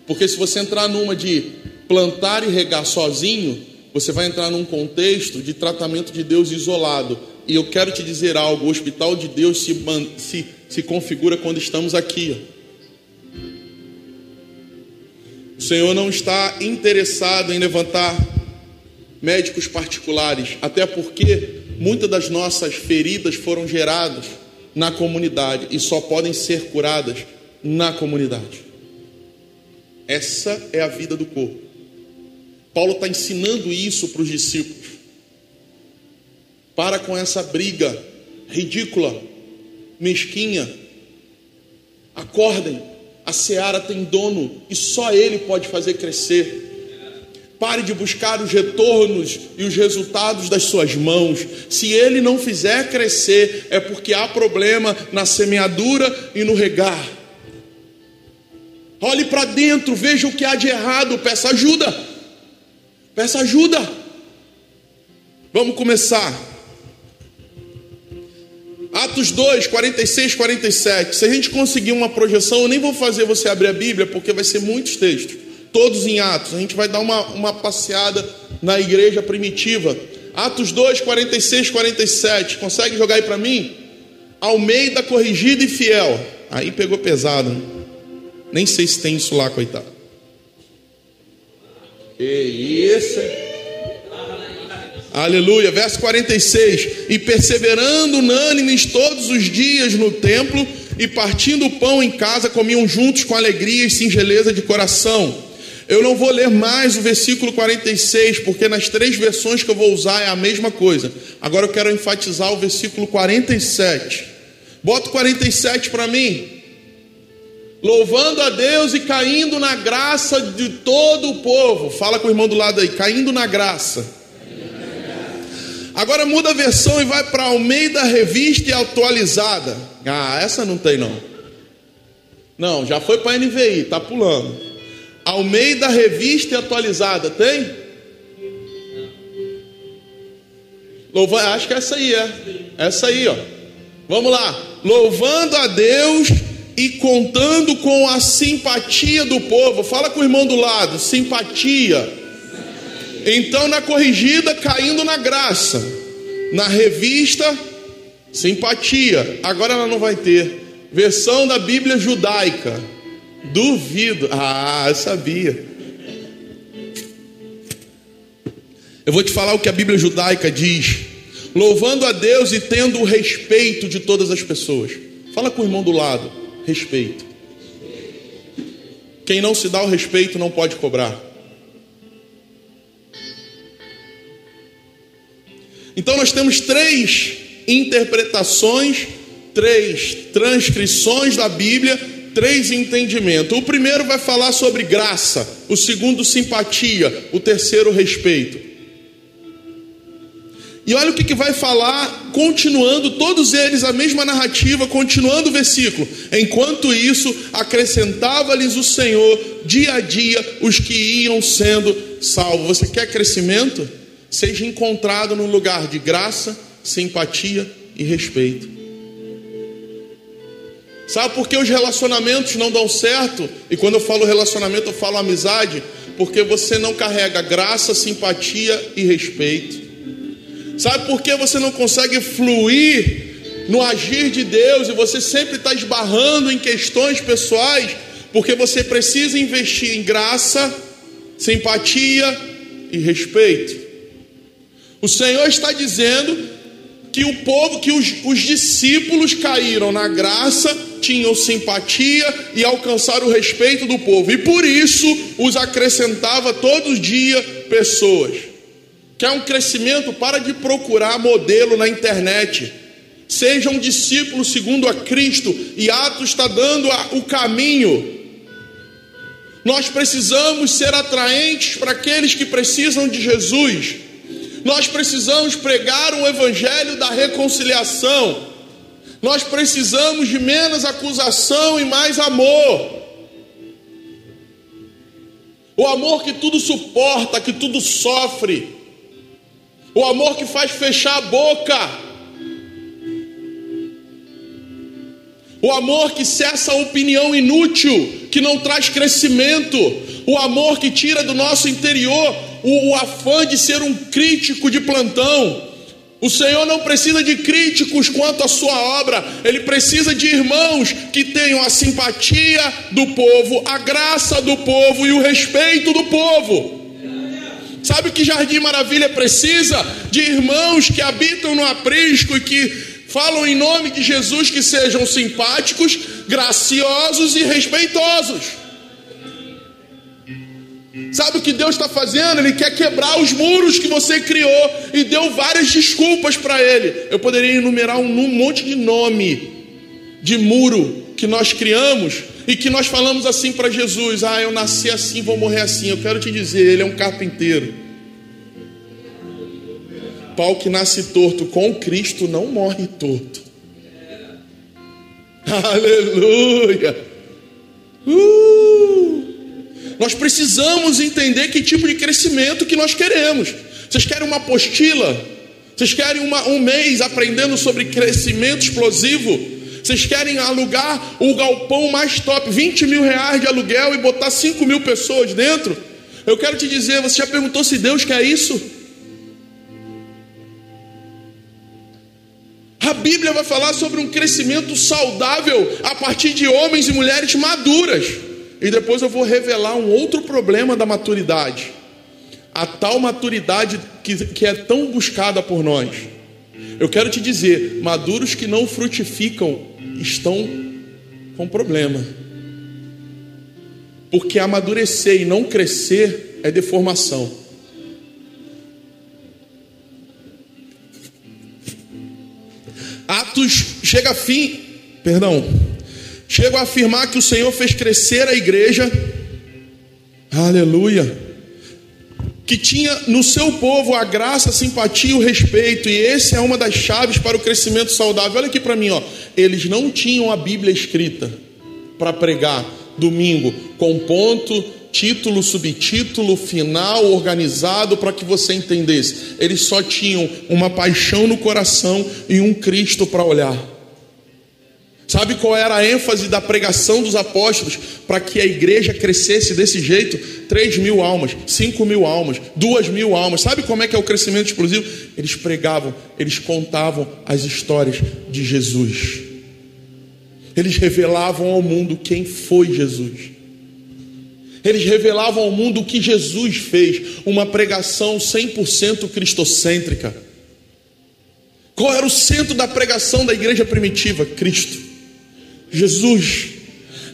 Porque se você entrar numa de plantar e regar sozinho, você vai entrar num contexto de tratamento de Deus isolado. E eu quero te dizer algo: o hospital de Deus se, se, se configura quando estamos aqui. O Senhor não está interessado em levantar médicos particulares, até porque muitas das nossas feridas foram geradas na comunidade e só podem ser curadas na comunidade. Essa é a vida do corpo. Paulo está ensinando isso para os discípulos. Para com essa briga ridícula, mesquinha. Acordem, a seara tem dono e só ele pode fazer crescer. Pare de buscar os retornos e os resultados das suas mãos. Se ele não fizer crescer, é porque há problema na semeadura e no regar. Olhe para dentro, veja o que há de errado, peça ajuda. Peça ajuda. Vamos começar. Atos 2, 46, 47. Se a gente conseguir uma projeção, eu nem vou fazer você abrir a Bíblia, porque vai ser muitos textos, todos em Atos. A gente vai dar uma, uma passeada na igreja primitiva. Atos 2, 46, 47. Consegue jogar aí para mim? Almeida corrigida e fiel. Aí pegou pesado. Nem sei se tem isso lá, coitado. Que isso, Aleluia, verso 46: E perseverando unânimes todos os dias no templo, e partindo o pão em casa, comiam juntos com alegria e singeleza de coração. Eu não vou ler mais o versículo 46, porque nas três versões que eu vou usar é a mesma coisa. Agora eu quero enfatizar o versículo 47. Bota o 47 para mim louvando a Deus e caindo na graça de todo o povo. Fala com o irmão do lado aí, caindo na graça. Agora muda a versão e vai para Almeida Revista e Atualizada. Ah, essa não tem não. Não, já foi para NVI, tá pulando. Almeida Revista Atualizada, tem? Louva, acho que essa aí é. Essa aí, ó. Vamos lá. Louvando a Deus e contando com a simpatia do povo. Fala com o irmão do lado, simpatia. Então, na corrigida, caindo na graça. Na revista, simpatia. Agora ela não vai ter. Versão da Bíblia judaica. Duvido. Ah, eu sabia. Eu vou te falar o que a Bíblia judaica diz. Louvando a Deus e tendo o respeito de todas as pessoas. Fala com o irmão do lado respeito. Quem não se dá o respeito não pode cobrar. Então nós temos três interpretações, três transcrições da Bíblia, três entendimentos. O primeiro vai falar sobre graça, o segundo simpatia, o terceiro respeito. E olha o que, que vai falar, continuando, todos eles a mesma narrativa, continuando o versículo. Enquanto isso, acrescentava-lhes o Senhor dia a dia os que iam sendo salvos. Você quer crescimento? Seja encontrado num lugar de graça, simpatia e respeito. Sabe por que os relacionamentos não dão certo? E quando eu falo relacionamento, eu falo amizade, porque você não carrega graça, simpatia e respeito. Sabe por que você não consegue fluir no agir de Deus e você sempre está esbarrando em questões pessoais? Porque você precisa investir em graça, simpatia e respeito. O Senhor está dizendo que o povo, que os, os discípulos caíram na graça, tinham simpatia e alcançaram o respeito do povo, e por isso os acrescentava todos os dias pessoas. Quer um crescimento? Para de procurar modelo na internet. Seja um discípulo segundo a Cristo, e Atos está dando o caminho. Nós precisamos ser atraentes para aqueles que precisam de Jesus. Nós precisamos pregar o evangelho da reconciliação. Nós precisamos de menos acusação e mais amor. O amor que tudo suporta, que tudo sofre. O amor que faz fechar a boca. O amor que cessa a opinião inútil, que não traz crescimento. O amor que tira do nosso interior o, o afã de ser um crítico de plantão. O Senhor não precisa de críticos quanto à sua obra, Ele precisa de irmãos que tenham a simpatia do povo, a graça do povo e o respeito do povo. Sabe que Jardim Maravilha precisa? De irmãos que habitam no aprisco e que falam em nome de Jesus que sejam simpáticos, graciosos e respeitosos. Sabe o que Deus está fazendo? Ele quer quebrar os muros que você criou e deu várias desculpas para ele. Eu poderia enumerar um, monte de nome de muro que nós criamos e que nós falamos assim para Jesus: Ah, eu nasci assim, vou morrer assim. Eu quero te dizer, ele é um carpinteiro. Pau que nasce torto com Cristo não morre torto. Aleluia! Uh! Nós precisamos entender que tipo de crescimento que nós queremos. Vocês querem uma apostila? Vocês querem uma, um mês aprendendo sobre crescimento explosivo? Vocês querem alugar o galpão mais top, 20 mil reais de aluguel e botar 5 mil pessoas dentro? Eu quero te dizer, você já perguntou se Deus quer isso? A Bíblia vai falar sobre um crescimento saudável a partir de homens e mulheres maduras. E depois eu vou revelar um outro problema da maturidade. A tal maturidade que, que é tão buscada por nós. Eu quero te dizer: maduros que não frutificam estão com problema. Porque amadurecer e não crescer é deformação. Atos chega a fim, perdão, chega a afirmar que o Senhor fez crescer a igreja. Aleluia que tinha no seu povo a graça, a simpatia e o respeito, e esse é uma das chaves para o crescimento saudável. Olha aqui para mim, ó. Eles não tinham a Bíblia escrita para pregar domingo com ponto, título, subtítulo, final organizado para que você entendesse. Eles só tinham uma paixão no coração e um Cristo para olhar. Sabe qual era a ênfase da pregação dos apóstolos para que a igreja crescesse desse jeito? 3 mil almas, 5 mil almas, 2 mil almas. Sabe como é que é o crescimento explosivo? Eles pregavam, eles contavam as histórias de Jesus. Eles revelavam ao mundo quem foi Jesus. Eles revelavam ao mundo o que Jesus fez, uma pregação 100% cristocêntrica. Qual era o centro da pregação da igreja primitiva? Cristo. Jesus.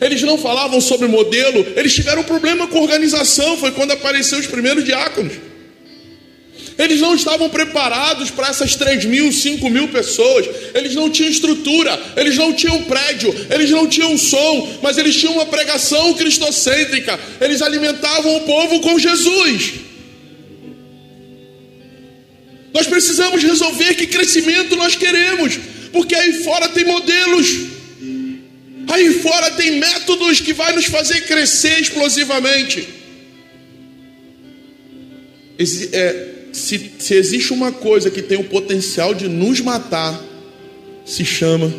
Eles não falavam sobre modelo, eles tiveram problema com organização, foi quando apareceram os primeiros diáconos. Eles não estavam preparados para essas 3 mil, 5 mil pessoas. Eles não tinham estrutura, eles não tinham prédio, eles não tinham som, mas eles tinham uma pregação cristocêntrica. Eles alimentavam o povo com Jesus. Nós precisamos resolver que crescimento nós queremos, porque aí fora tem modelos, aí fora tem métodos que vai nos fazer crescer explosivamente. É, se, se existe uma coisa que tem o potencial de nos matar, se chama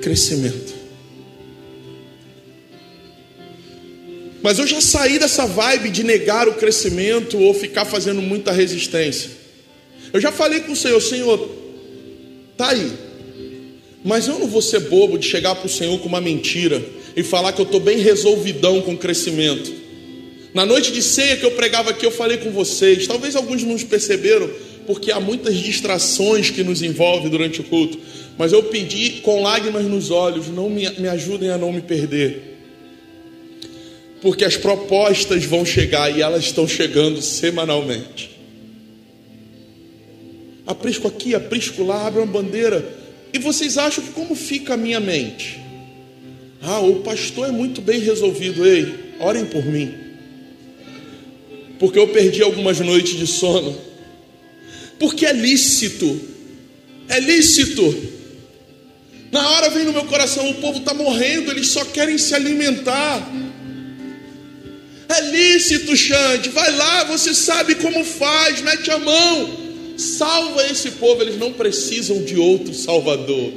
crescimento. Mas eu já saí dessa vibe de negar o crescimento ou ficar fazendo muita resistência. Eu já falei com o Senhor, Senhor, tá aí. Mas eu não vou ser bobo de chegar para o Senhor com uma mentira e falar que eu estou bem resolvidão com o crescimento. Na noite de ceia que eu pregava aqui, eu falei com vocês. Talvez alguns não perceberam, porque há muitas distrações que nos envolvem durante o culto. Mas eu pedi com lágrimas nos olhos: não me, me ajudem a não me perder porque as propostas vão chegar e elas estão chegando semanalmente. Aprisco aqui, aprisco lá, abre uma bandeira. E vocês acham que como fica a minha mente? Ah, o pastor é muito bem resolvido. Ei, orem por mim. Porque eu perdi algumas noites de sono. Porque é lícito. É lícito. Na hora vem no meu coração, o povo está morrendo, eles só querem se alimentar. É lícito, Xande. Vai lá, você sabe como faz, mete a mão. Salva esse povo, eles não precisam de outro Salvador.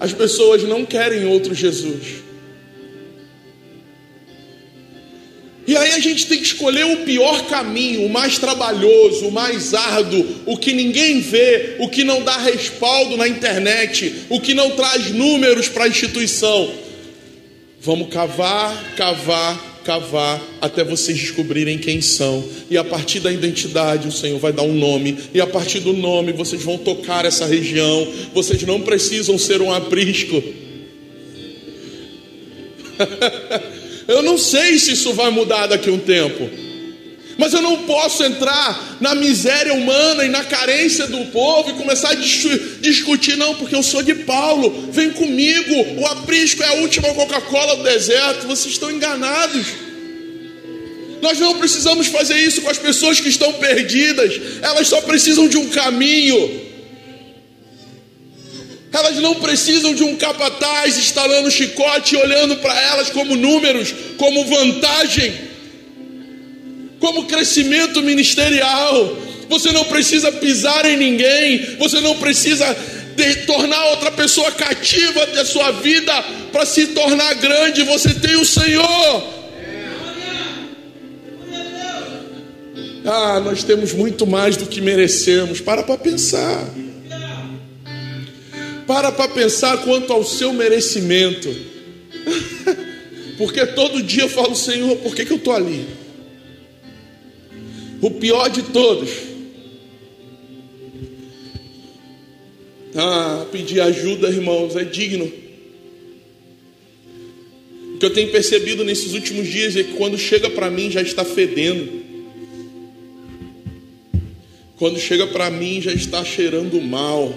As pessoas não querem outro Jesus. E aí a gente tem que escolher o pior caminho, o mais trabalhoso, o mais árduo, o que ninguém vê, o que não dá respaldo na internet, o que não traz números para a instituição. Vamos cavar, cavar, cavar até vocês descobrirem quem são. E a partir da identidade, o Senhor vai dar um nome. E a partir do nome, vocês vão tocar essa região. Vocês não precisam ser um aprisco. Eu não sei se isso vai mudar daqui a um tempo. Mas eu não posso entrar na miséria humana e na carência do povo e começar a discutir, não, porque eu sou de Paulo, vem comigo, o aprisco é a última Coca-Cola do deserto, vocês estão enganados. Nós não precisamos fazer isso com as pessoas que estão perdidas, elas só precisam de um caminho. Elas não precisam de um capataz instalando chicote e olhando para elas como números, como vantagem como crescimento ministerial. Você não precisa pisar em ninguém, você não precisa tornar outra pessoa cativa da sua vida para se tornar grande. Você tem o Senhor. Ah, nós temos muito mais do que merecemos. Para para pensar. Para para pensar quanto ao seu merecimento. Porque todo dia eu falo, Senhor, por que, que eu estou ali? O pior de todos. Ah, pedir ajuda, irmãos, é digno. O que eu tenho percebido nesses últimos dias é que quando chega para mim já está fedendo. Quando chega para mim já está cheirando mal.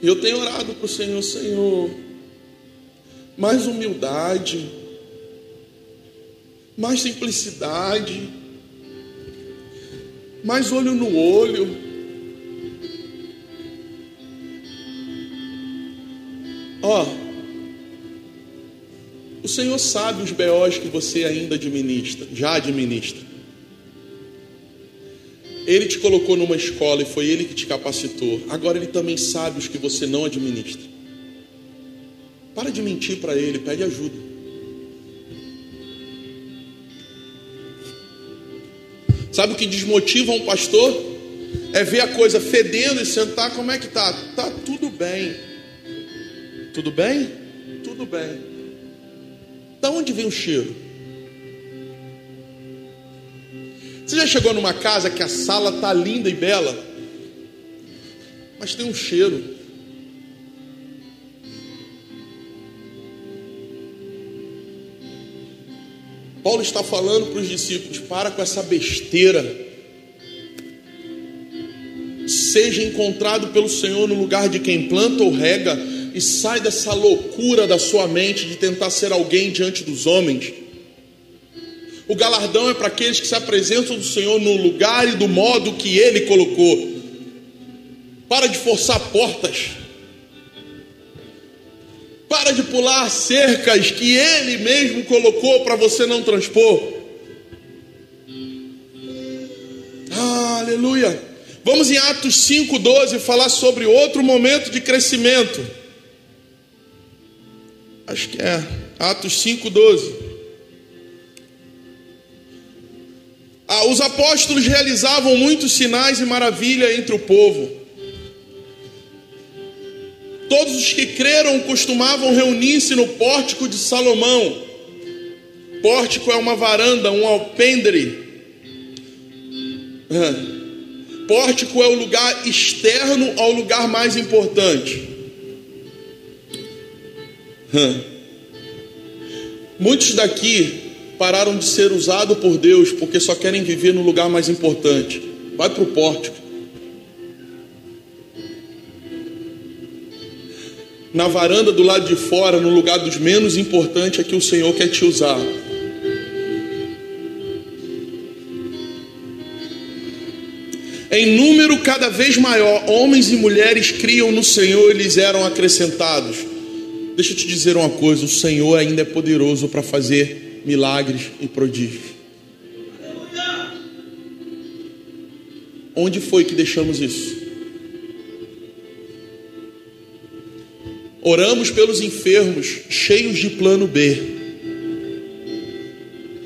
Eu tenho orado para o Senhor, Senhor, mais humildade mais simplicidade, mais olho no olho. Ó, o Senhor sabe os BOs que você ainda administra, já administra. Ele te colocou numa escola e foi ele que te capacitou. Agora ele também sabe os que você não administra. Para de mentir para ele, pede ajuda. Sabe o que desmotiva um pastor? É ver a coisa fedendo e sentar, como é que tá? Tá tudo bem. Tudo bem? Tudo bem. Da onde vem o cheiro? Você já chegou numa casa que a sala tá linda e bela, mas tem um cheiro. Paulo está falando para os discípulos: para com essa besteira. Seja encontrado pelo Senhor no lugar de quem planta ou rega, e sai dessa loucura da sua mente de tentar ser alguém diante dos homens. O galardão é para aqueles que se apresentam do Senhor no lugar e do modo que Ele colocou. Para de forçar portas. Para de pular cercas que Ele mesmo colocou para você não transpor. Aleluia. Vamos em Atos 5,12 falar sobre outro momento de crescimento. Acho que é Atos 5,12. Ah, os apóstolos realizavam muitos sinais e maravilha entre o povo. Todos os que creram costumavam reunir-se no pórtico de Salomão. Pórtico é uma varanda, um alpendre. Pórtico é o lugar externo ao lugar mais importante. Muitos daqui pararam de ser usados por Deus porque só querem viver no lugar mais importante. Vai para o pórtico. Na varanda do lado de fora, no lugar dos menos importantes, é que o Senhor quer te usar. Em número cada vez maior, homens e mulheres criam no Senhor e lhes eram acrescentados. Deixa eu te dizer uma coisa: o Senhor ainda é poderoso para fazer milagres e prodígios. Onde foi que deixamos isso? Oramos pelos enfermos, cheios de plano B.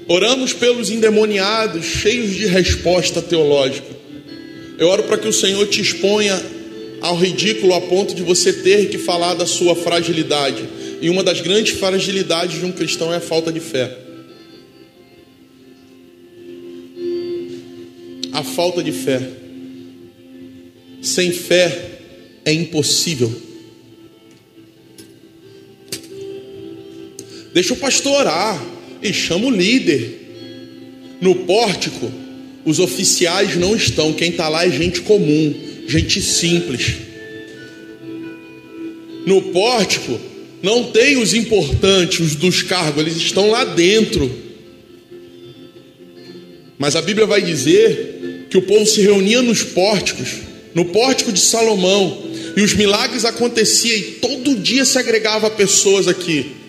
Oramos pelos endemoniados, cheios de resposta teológica. Eu oro para que o Senhor te exponha ao ridículo a ponto de você ter que falar da sua fragilidade. E uma das grandes fragilidades de um cristão é a falta de fé. a falta de fé. Sem fé é impossível. Deixa o pastor orar e chama o líder. No pórtico, os oficiais não estão, quem está lá é gente comum, gente simples. No pórtico, não tem os importantes, os dos cargos, eles estão lá dentro. Mas a Bíblia vai dizer que o povo se reunia nos pórticos, no pórtico de Salomão, e os milagres aconteciam e todo dia se agregava pessoas aqui.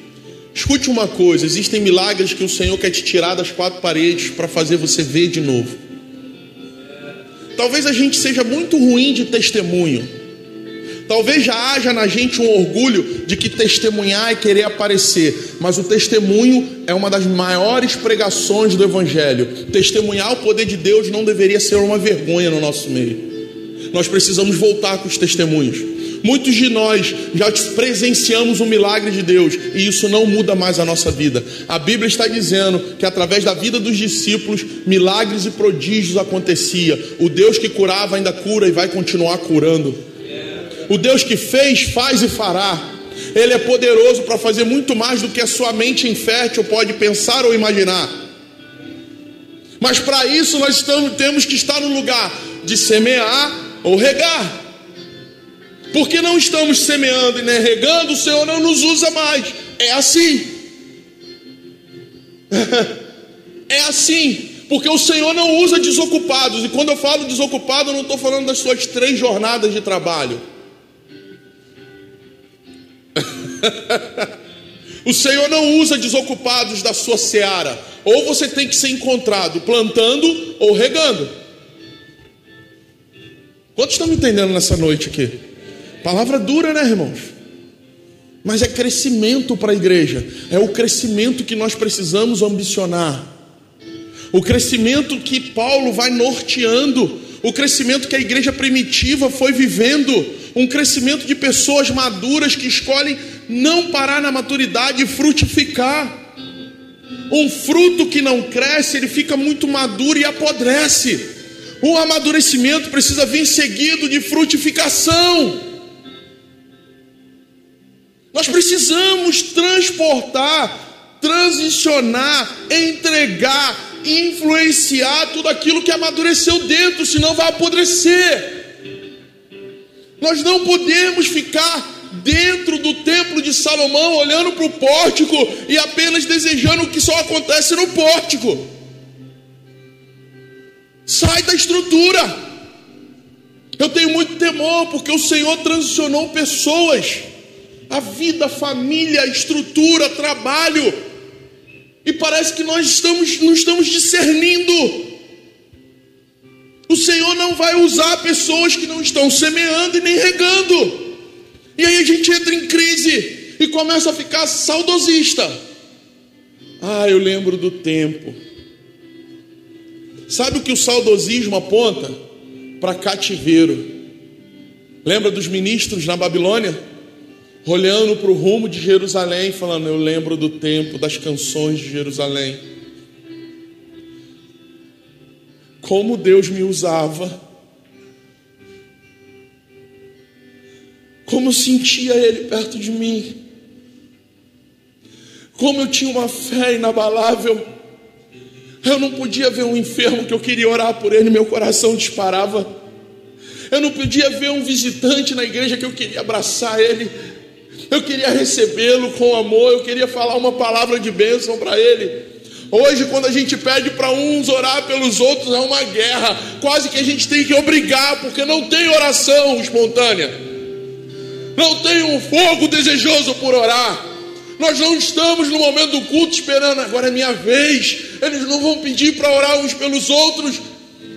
Escute uma coisa: existem milagres que o Senhor quer te tirar das quatro paredes para fazer você ver de novo. Talvez a gente seja muito ruim de testemunho. Talvez já haja na gente um orgulho de que testemunhar é querer aparecer, mas o testemunho é uma das maiores pregações do Evangelho. Testemunhar o poder de Deus não deveria ser uma vergonha no nosso meio. Nós precisamos voltar com os testemunhos. Muitos de nós já presenciamos o milagre de Deus e isso não muda mais a nossa vida. A Bíblia está dizendo que através da vida dos discípulos, milagres e prodígios acontecia. O Deus que curava ainda cura e vai continuar curando. O Deus que fez, faz e fará. Ele é poderoso para fazer muito mais do que a sua mente infértil pode pensar ou imaginar. Mas para isso nós estamos, temos que estar no lugar de semear ou regar. Porque não estamos semeando e nem regando, o Senhor não nos usa mais. É assim. é assim. Porque o Senhor não usa desocupados. E quando eu falo desocupado, eu não estou falando das suas três jornadas de trabalho. o Senhor não usa desocupados da sua seara. Ou você tem que ser encontrado plantando ou regando. Quantos estão me entendendo nessa noite aqui? Palavra dura, né, irmãos? Mas é crescimento para a igreja. É o crescimento que nós precisamos ambicionar. O crescimento que Paulo vai norteando. O crescimento que a igreja primitiva foi vivendo. Um crescimento de pessoas maduras que escolhem não parar na maturidade e frutificar. Um fruto que não cresce, ele fica muito maduro e apodrece. O amadurecimento precisa vir seguido de frutificação. Nós precisamos transportar, transicionar, entregar, influenciar tudo aquilo que amadureceu dentro, senão vai apodrecer. Nós não podemos ficar dentro do templo de Salomão, olhando para o pórtico e apenas desejando o que só acontece no pórtico. Sai da estrutura. Eu tenho muito temor porque o Senhor transicionou pessoas, a vida, a família, a estrutura, trabalho, e parece que nós estamos, não estamos discernindo. O Senhor não vai usar pessoas que não estão semeando e nem regando. E aí a gente entra em crise e começa a ficar saudosista. Ah, eu lembro do tempo. Sabe o que o saudosismo aponta? Para cativeiro. Lembra dos ministros na Babilônia? Olhando para o rumo de Jerusalém, falando: Eu lembro do tempo das canções de Jerusalém. Como Deus me usava como eu sentia Ele perto de mim, como eu tinha uma fé inabalável. Eu não podia ver um enfermo que eu queria orar por ele, meu coração disparava. Eu não podia ver um visitante na igreja que eu queria abraçar ele. Eu queria recebê-lo com amor, eu queria falar uma palavra de bênção para ele. Hoje, quando a gente pede para uns orar pelos outros, é uma guerra. Quase que a gente tem que obrigar, porque não tem oração espontânea não tem um fogo desejoso por orar. Nós não estamos no momento do culto esperando, agora é minha vez. Eles não vão pedir para orar uns pelos outros.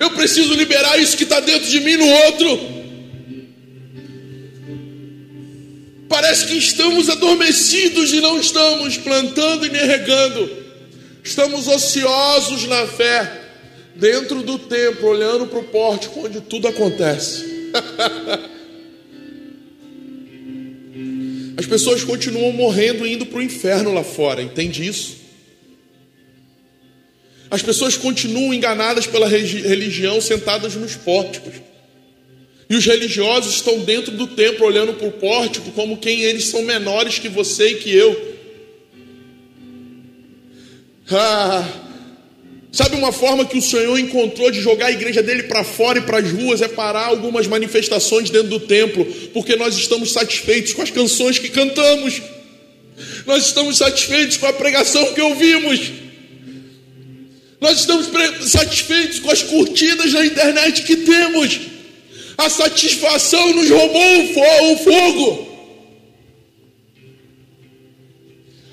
Eu preciso liberar isso que está dentro de mim no outro. Parece que estamos adormecidos e não estamos plantando e nem regando. Estamos ociosos na fé, dentro do templo, olhando para o pórtico onde tudo acontece. As pessoas continuam morrendo indo para o inferno lá fora, entende isso? As pessoas continuam enganadas pela religião, sentadas nos pórticos. E os religiosos estão dentro do templo, olhando para o pórtico, como quem eles são menores que você e que eu. Ah, Sabe uma forma que o Senhor encontrou de jogar a igreja dele para fora e para as ruas é parar algumas manifestações dentro do templo, porque nós estamos satisfeitos com as canções que cantamos, nós estamos satisfeitos com a pregação que ouvimos, nós estamos satisfeitos com as curtidas na internet que temos. A satisfação nos roubou o fogo.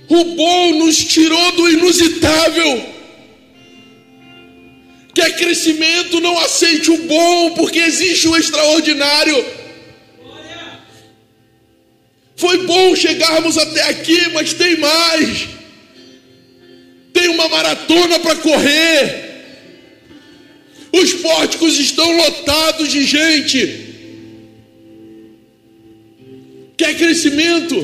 O bom nos tirou do inusitável. Quer crescimento, não aceite o bom, porque existe o extraordinário. Foi bom chegarmos até aqui, mas tem mais. Tem uma maratona para correr. Os pórticos estão lotados de gente. Quer crescimento?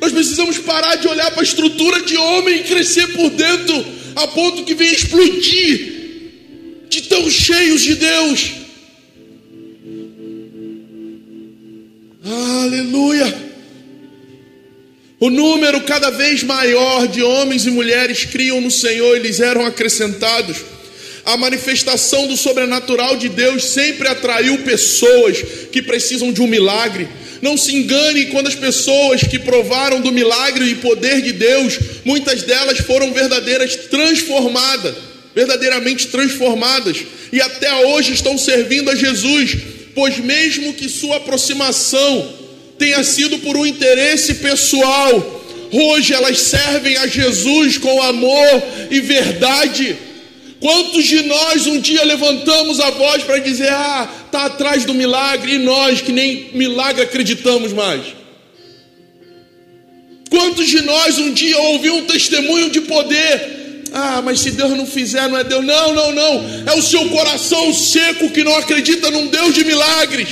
Nós precisamos parar de olhar para a estrutura de homem e crescer por dentro, a ponto que venha explodir de tão cheios de Deus. Aleluia. O número cada vez maior de homens e mulheres criam no Senhor e lhes eram acrescentados. A manifestação do sobrenatural de Deus sempre atraiu pessoas que precisam de um milagre. Não se engane quando as pessoas que provaram do milagre e poder de Deus, muitas delas foram verdadeiras transformadas verdadeiramente transformadas e até hoje estão servindo a Jesus, pois mesmo que sua aproximação tenha sido por um interesse pessoal, hoje elas servem a Jesus com amor e verdade. Quantos de nós um dia levantamos a voz para dizer: Ah, está atrás do milagre, e nós que nem milagre acreditamos mais? Quantos de nós um dia ouviu um testemunho de poder ah, mas se Deus não fizer, não é Deus. Não, não, não. É o seu coração seco que não acredita num Deus de milagres.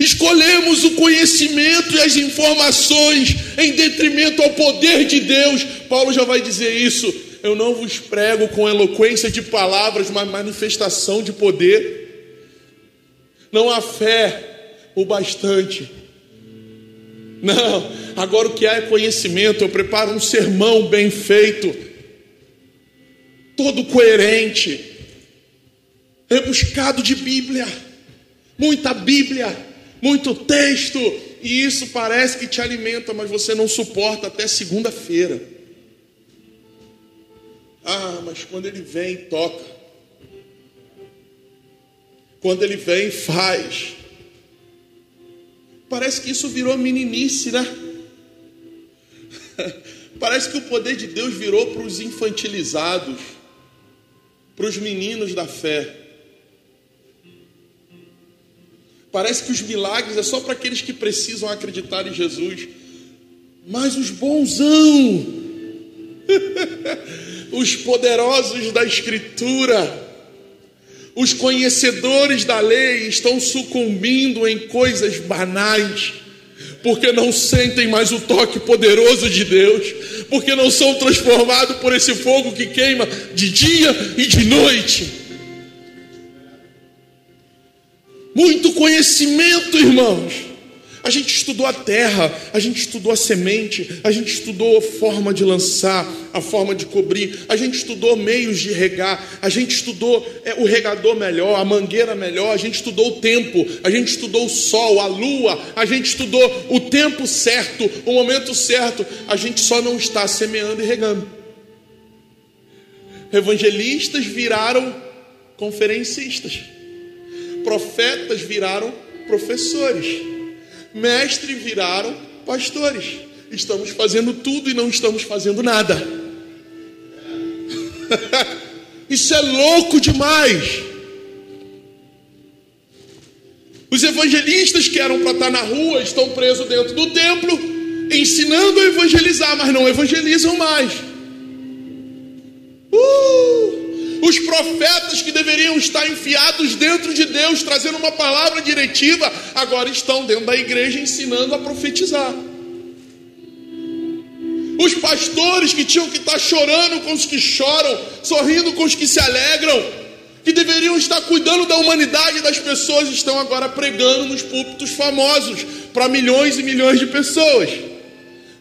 Escolhemos o conhecimento e as informações em detrimento ao poder de Deus. Paulo já vai dizer isso. Eu não vos prego com eloquência de palavras, mas manifestação de poder. Não há fé o bastante não, agora o que há é conhecimento. Eu preparo um sermão bem feito, todo coerente, rebuscado de Bíblia, muita Bíblia, muito texto, e isso parece que te alimenta, mas você não suporta até segunda-feira. Ah, mas quando ele vem, toca. Quando ele vem, faz. Parece que isso virou meninice, né? Parece que o poder de Deus virou para os infantilizados, para os meninos da fé. Parece que os milagres é só para aqueles que precisam acreditar em Jesus. Mas os bonzão, os poderosos da Escritura, os conhecedores da lei estão sucumbindo em coisas banais, porque não sentem mais o toque poderoso de Deus, porque não são transformados por esse fogo que queima de dia e de noite. Muito conhecimento, irmãos a gente estudou a terra, a gente estudou a semente, a gente estudou a forma de lançar, a forma de cobrir, a gente estudou meios de regar, a gente estudou é, o regador melhor, a mangueira melhor, a gente estudou o tempo, a gente estudou o sol, a lua, a gente estudou o tempo certo, o momento certo, a gente só não está semeando e regando. Evangelistas viraram conferencistas, profetas viraram professores mestre viraram pastores. Estamos fazendo tudo e não estamos fazendo nada. Isso é louco demais. Os evangelistas que eram para estar na rua estão presos dentro do templo, ensinando a evangelizar, mas não evangelizam mais. Uh! Os profetas que deveriam estar enfiados dentro de Deus, trazendo uma palavra diretiva, agora estão dentro da igreja ensinando a profetizar. Os pastores que tinham que estar chorando com os que choram, sorrindo com os que se alegram, que deveriam estar cuidando da humanidade das pessoas, estão agora pregando nos púlpitos famosos para milhões e milhões de pessoas.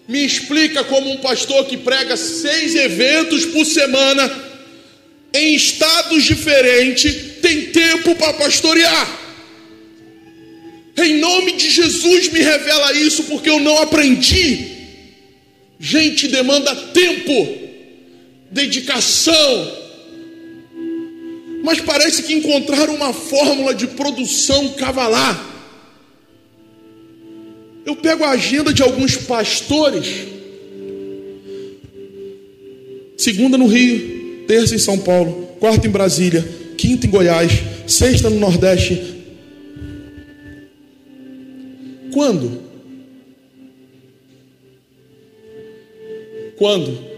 Me explica como um pastor que prega seis eventos por semana em estados diferentes, tem tempo para pastorear. Em nome de Jesus, me revela isso, porque eu não aprendi. Gente, demanda tempo, dedicação. Mas parece que encontraram uma fórmula de produção cavalar. Eu pego a agenda de alguns pastores. Segunda no Rio, terça em São Paulo, quarta em Brasília, quinta em Goiás, sexta no Nordeste. Quando? Quando?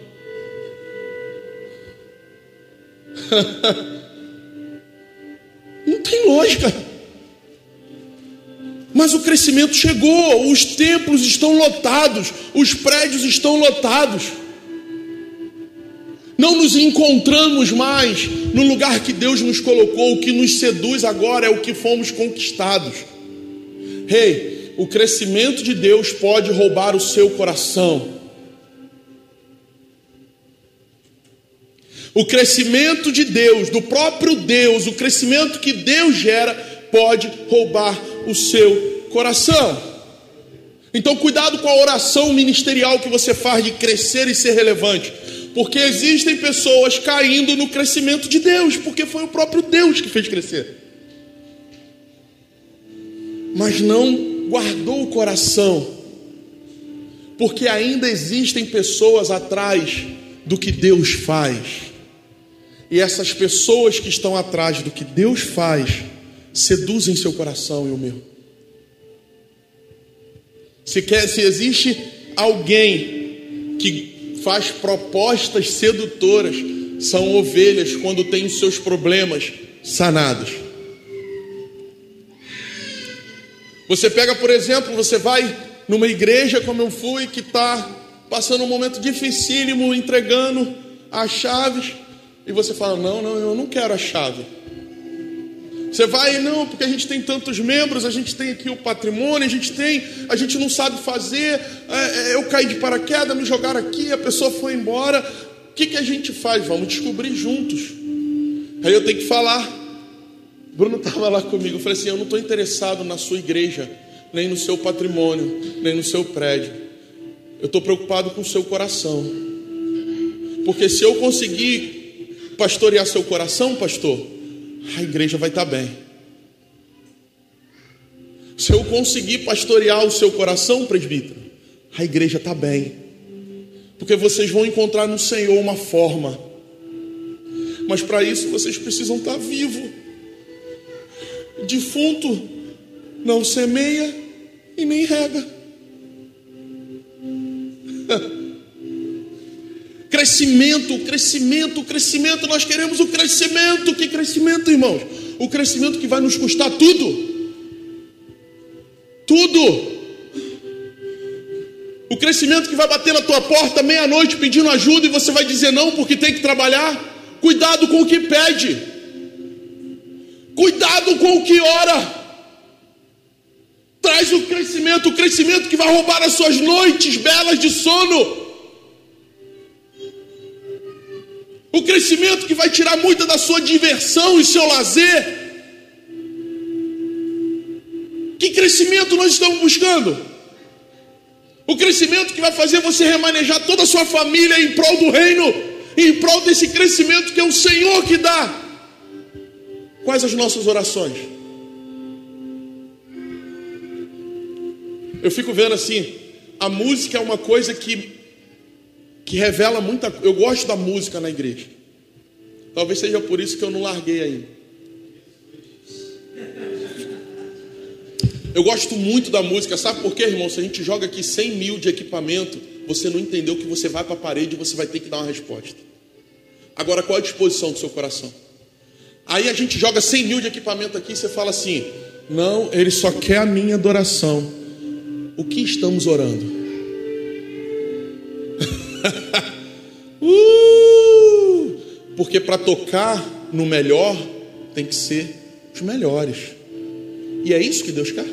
Não tem lógica. Mas o crescimento chegou, os templos estão lotados, os prédios estão lotados. Não nos encontramos mais no lugar que Deus nos colocou. O que nos seduz agora é o que fomos conquistados. Rei, hey, o crescimento de Deus pode roubar o seu coração. O crescimento de Deus, do próprio Deus, o crescimento que Deus gera, pode roubar o seu coração. Então, cuidado com a oração ministerial que você faz de crescer e ser relevante. Porque existem pessoas caindo no crescimento de Deus, porque foi o próprio Deus que fez crescer. Mas não guardou o coração, porque ainda existem pessoas atrás do que Deus faz. E essas pessoas que estão atrás do que Deus faz seduzem seu coração e o meu. Se quer, se existe alguém que faz propostas sedutoras, são ovelhas quando têm os seus problemas sanados. Você pega, por exemplo, você vai numa igreja como eu fui, que está passando um momento dificílimo, entregando as chaves, e você fala: Não, não, eu não quero a chave. Você vai, não, porque a gente tem tantos membros, a gente tem aqui o patrimônio, a gente tem, a gente não sabe fazer, é, é, eu caí de paraquedas, me jogaram aqui, a pessoa foi embora. O que, que a gente faz? Vamos descobrir juntos. Aí eu tenho que falar. Bruno estava lá comigo, eu falei assim: eu não estou interessado na sua igreja, nem no seu patrimônio, nem no seu prédio. Eu estou preocupado com o seu coração. Porque se eu conseguir pastorear seu coração, pastor, a igreja vai estar bem. Se eu conseguir pastorear o seu coração, presbítero, a igreja está bem. Porque vocês vão encontrar no Senhor uma forma. Mas para isso vocês precisam estar tá vivo. Defunto não semeia e nem rega. crescimento, crescimento, crescimento. Nós queremos o crescimento. Que crescimento, irmãos? O crescimento que vai nos custar tudo. Tudo. O crescimento que vai bater na tua porta meia-noite pedindo ajuda e você vai dizer não porque tem que trabalhar. Cuidado com o que pede. Cuidado com o que ora. Traz o crescimento, o crescimento que vai roubar as suas noites belas de sono. O crescimento que vai tirar muita da sua diversão e seu lazer. Que crescimento nós estamos buscando? O crescimento que vai fazer você remanejar toda a sua família em prol do reino, em prol desse crescimento que é o Senhor que dá. Quais as nossas orações? Eu fico vendo assim, a música é uma coisa que que revela muita Eu gosto da música na igreja. Talvez seja por isso que eu não larguei ainda. Eu gosto muito da música, sabe por quê, irmão? Se a gente joga aqui 100 mil de equipamento, você não entendeu que você vai para a parede e você vai ter que dar uma resposta. Agora, qual a disposição do seu coração? Aí a gente joga 100 mil de equipamento aqui e você fala assim: Não, ele só quer a minha adoração. O que estamos orando? Porque para tocar no melhor, tem que ser os melhores. E é isso que Deus quer.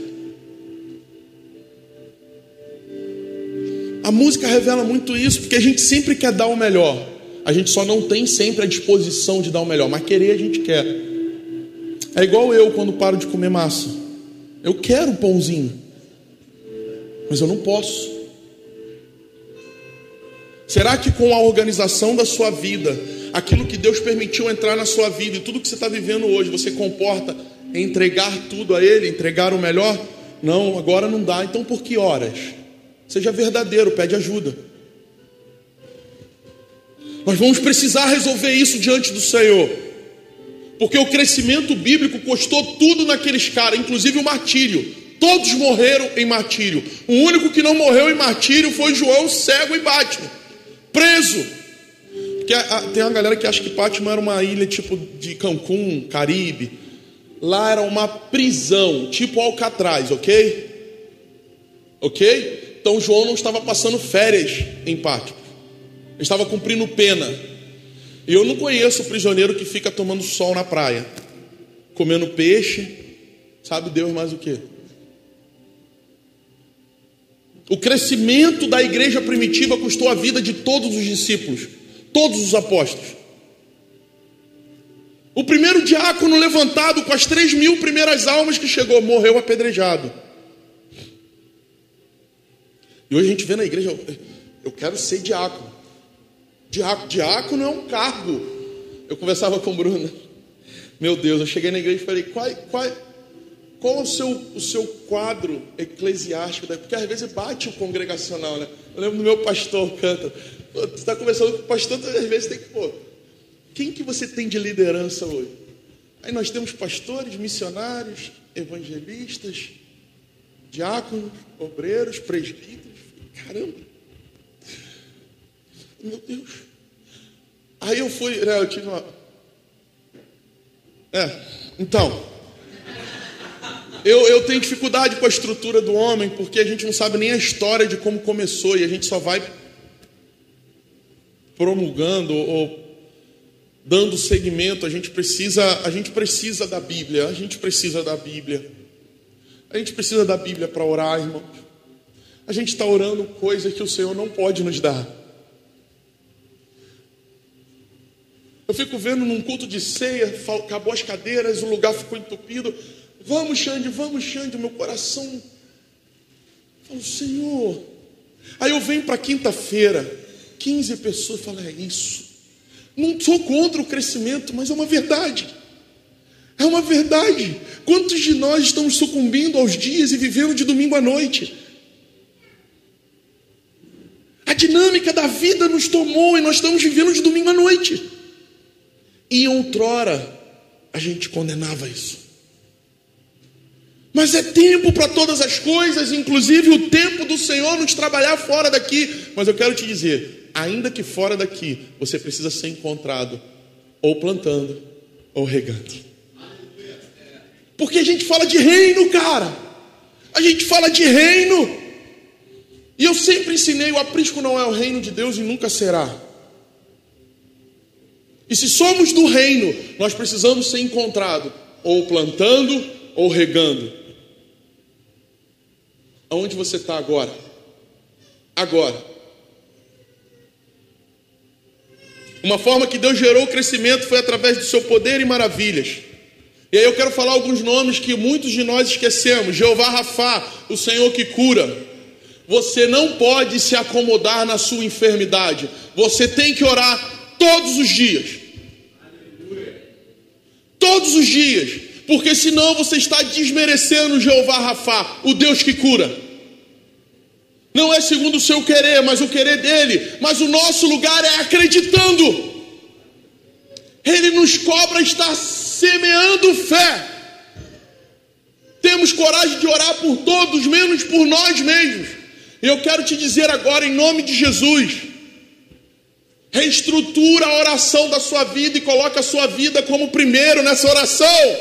A música revela muito isso, porque a gente sempre quer dar o melhor. A gente só não tem sempre a disposição de dar o melhor, mas querer a gente quer. É igual eu quando paro de comer massa. Eu quero pãozinho, mas eu não posso. Será que com a organização da sua vida, aquilo que Deus permitiu entrar na sua vida e tudo que você está vivendo hoje, você comporta em entregar tudo a Ele, entregar o melhor? Não, agora não dá. Então por que horas? Seja verdadeiro, pede ajuda. Nós vamos precisar resolver isso diante do Senhor. Porque o crescimento bíblico custou tudo naqueles caras, inclusive o martírio. Todos morreram em martírio. O único que não morreu em martírio foi João, cego e Batman. Preso. Porque tem uma galera que acha que Batman era uma ilha tipo de Cancún, Caribe. Lá era uma prisão, tipo Alcatraz, ok? Ok? Então João não estava passando férias em Pátio, ele estava cumprindo pena. E eu não conheço prisioneiro que fica tomando sol na praia, comendo peixe, sabe Deus mais o que? O crescimento da igreja primitiva custou a vida de todos os discípulos, todos os apóstolos. O primeiro diácono levantado com as três mil primeiras almas que chegou, morreu apedrejado. E hoje a gente vê na igreja, eu quero ser diácono. Diácono, diácono é um cargo. Eu conversava com o Bruno. Meu Deus, eu cheguei na igreja e falei, qual, qual, qual é o seu, o seu quadro eclesiástico? Porque às vezes bate o congregacional, né? Eu lembro do meu pastor canta. Você está conversando com o pastor, às vezes tem que, pô, quem que você tem de liderança hoje? Aí nós temos pastores, missionários, evangelistas, diáconos, obreiros, presbíteros. Caramba! Meu Deus! Aí eu fui, né, eu tive uma. É, então. Eu, eu tenho dificuldade com a estrutura do homem, porque a gente não sabe nem a história de como começou e a gente só vai promulgando ou dando segmento. A gente precisa, a gente precisa da Bíblia, a gente precisa da Bíblia. A gente precisa da Bíblia para orar, irmãos a gente está orando coisa que o Senhor não pode nos dar. Eu fico vendo num culto de ceia, acabou as cadeiras, o lugar ficou entupido. Vamos, Xande, vamos, Xande, meu coração. Eu falo, Senhor. Aí eu venho para quinta-feira, 15 pessoas falam, é isso. Não sou contra o crescimento, mas é uma verdade. É uma verdade. Quantos de nós estamos sucumbindo aos dias e vivendo de domingo à noite? A dinâmica da vida nos tomou e nós estamos vivendo de domingo à noite. E outrora a gente condenava isso. Mas é tempo para todas as coisas, inclusive o tempo do Senhor nos trabalhar fora daqui. Mas eu quero te dizer, ainda que fora daqui, você precisa ser encontrado ou plantando ou regando. Porque a gente fala de reino, cara. A gente fala de reino. E eu sempre ensinei: o aprisco não é o reino de Deus e nunca será. E se somos do reino, nós precisamos ser encontrados ou plantando ou regando. Aonde você está agora? Agora. Uma forma que Deus gerou o crescimento foi através do seu poder e maravilhas. E aí eu quero falar alguns nomes que muitos de nós esquecemos. Jeová Rafá, o Senhor que cura. Você não pode se acomodar na sua enfermidade. Você tem que orar todos os dias. Todos os dias. Porque senão você está desmerecendo Jeová Rafá, o Deus que cura. Não é segundo o seu querer, mas o querer dele. Mas o nosso lugar é acreditando. Ele nos cobra estar semeando fé. Temos coragem de orar por todos, menos por nós mesmos. E eu quero te dizer agora, em nome de Jesus, reestrutura a oração da sua vida e coloque a sua vida como primeiro nessa oração.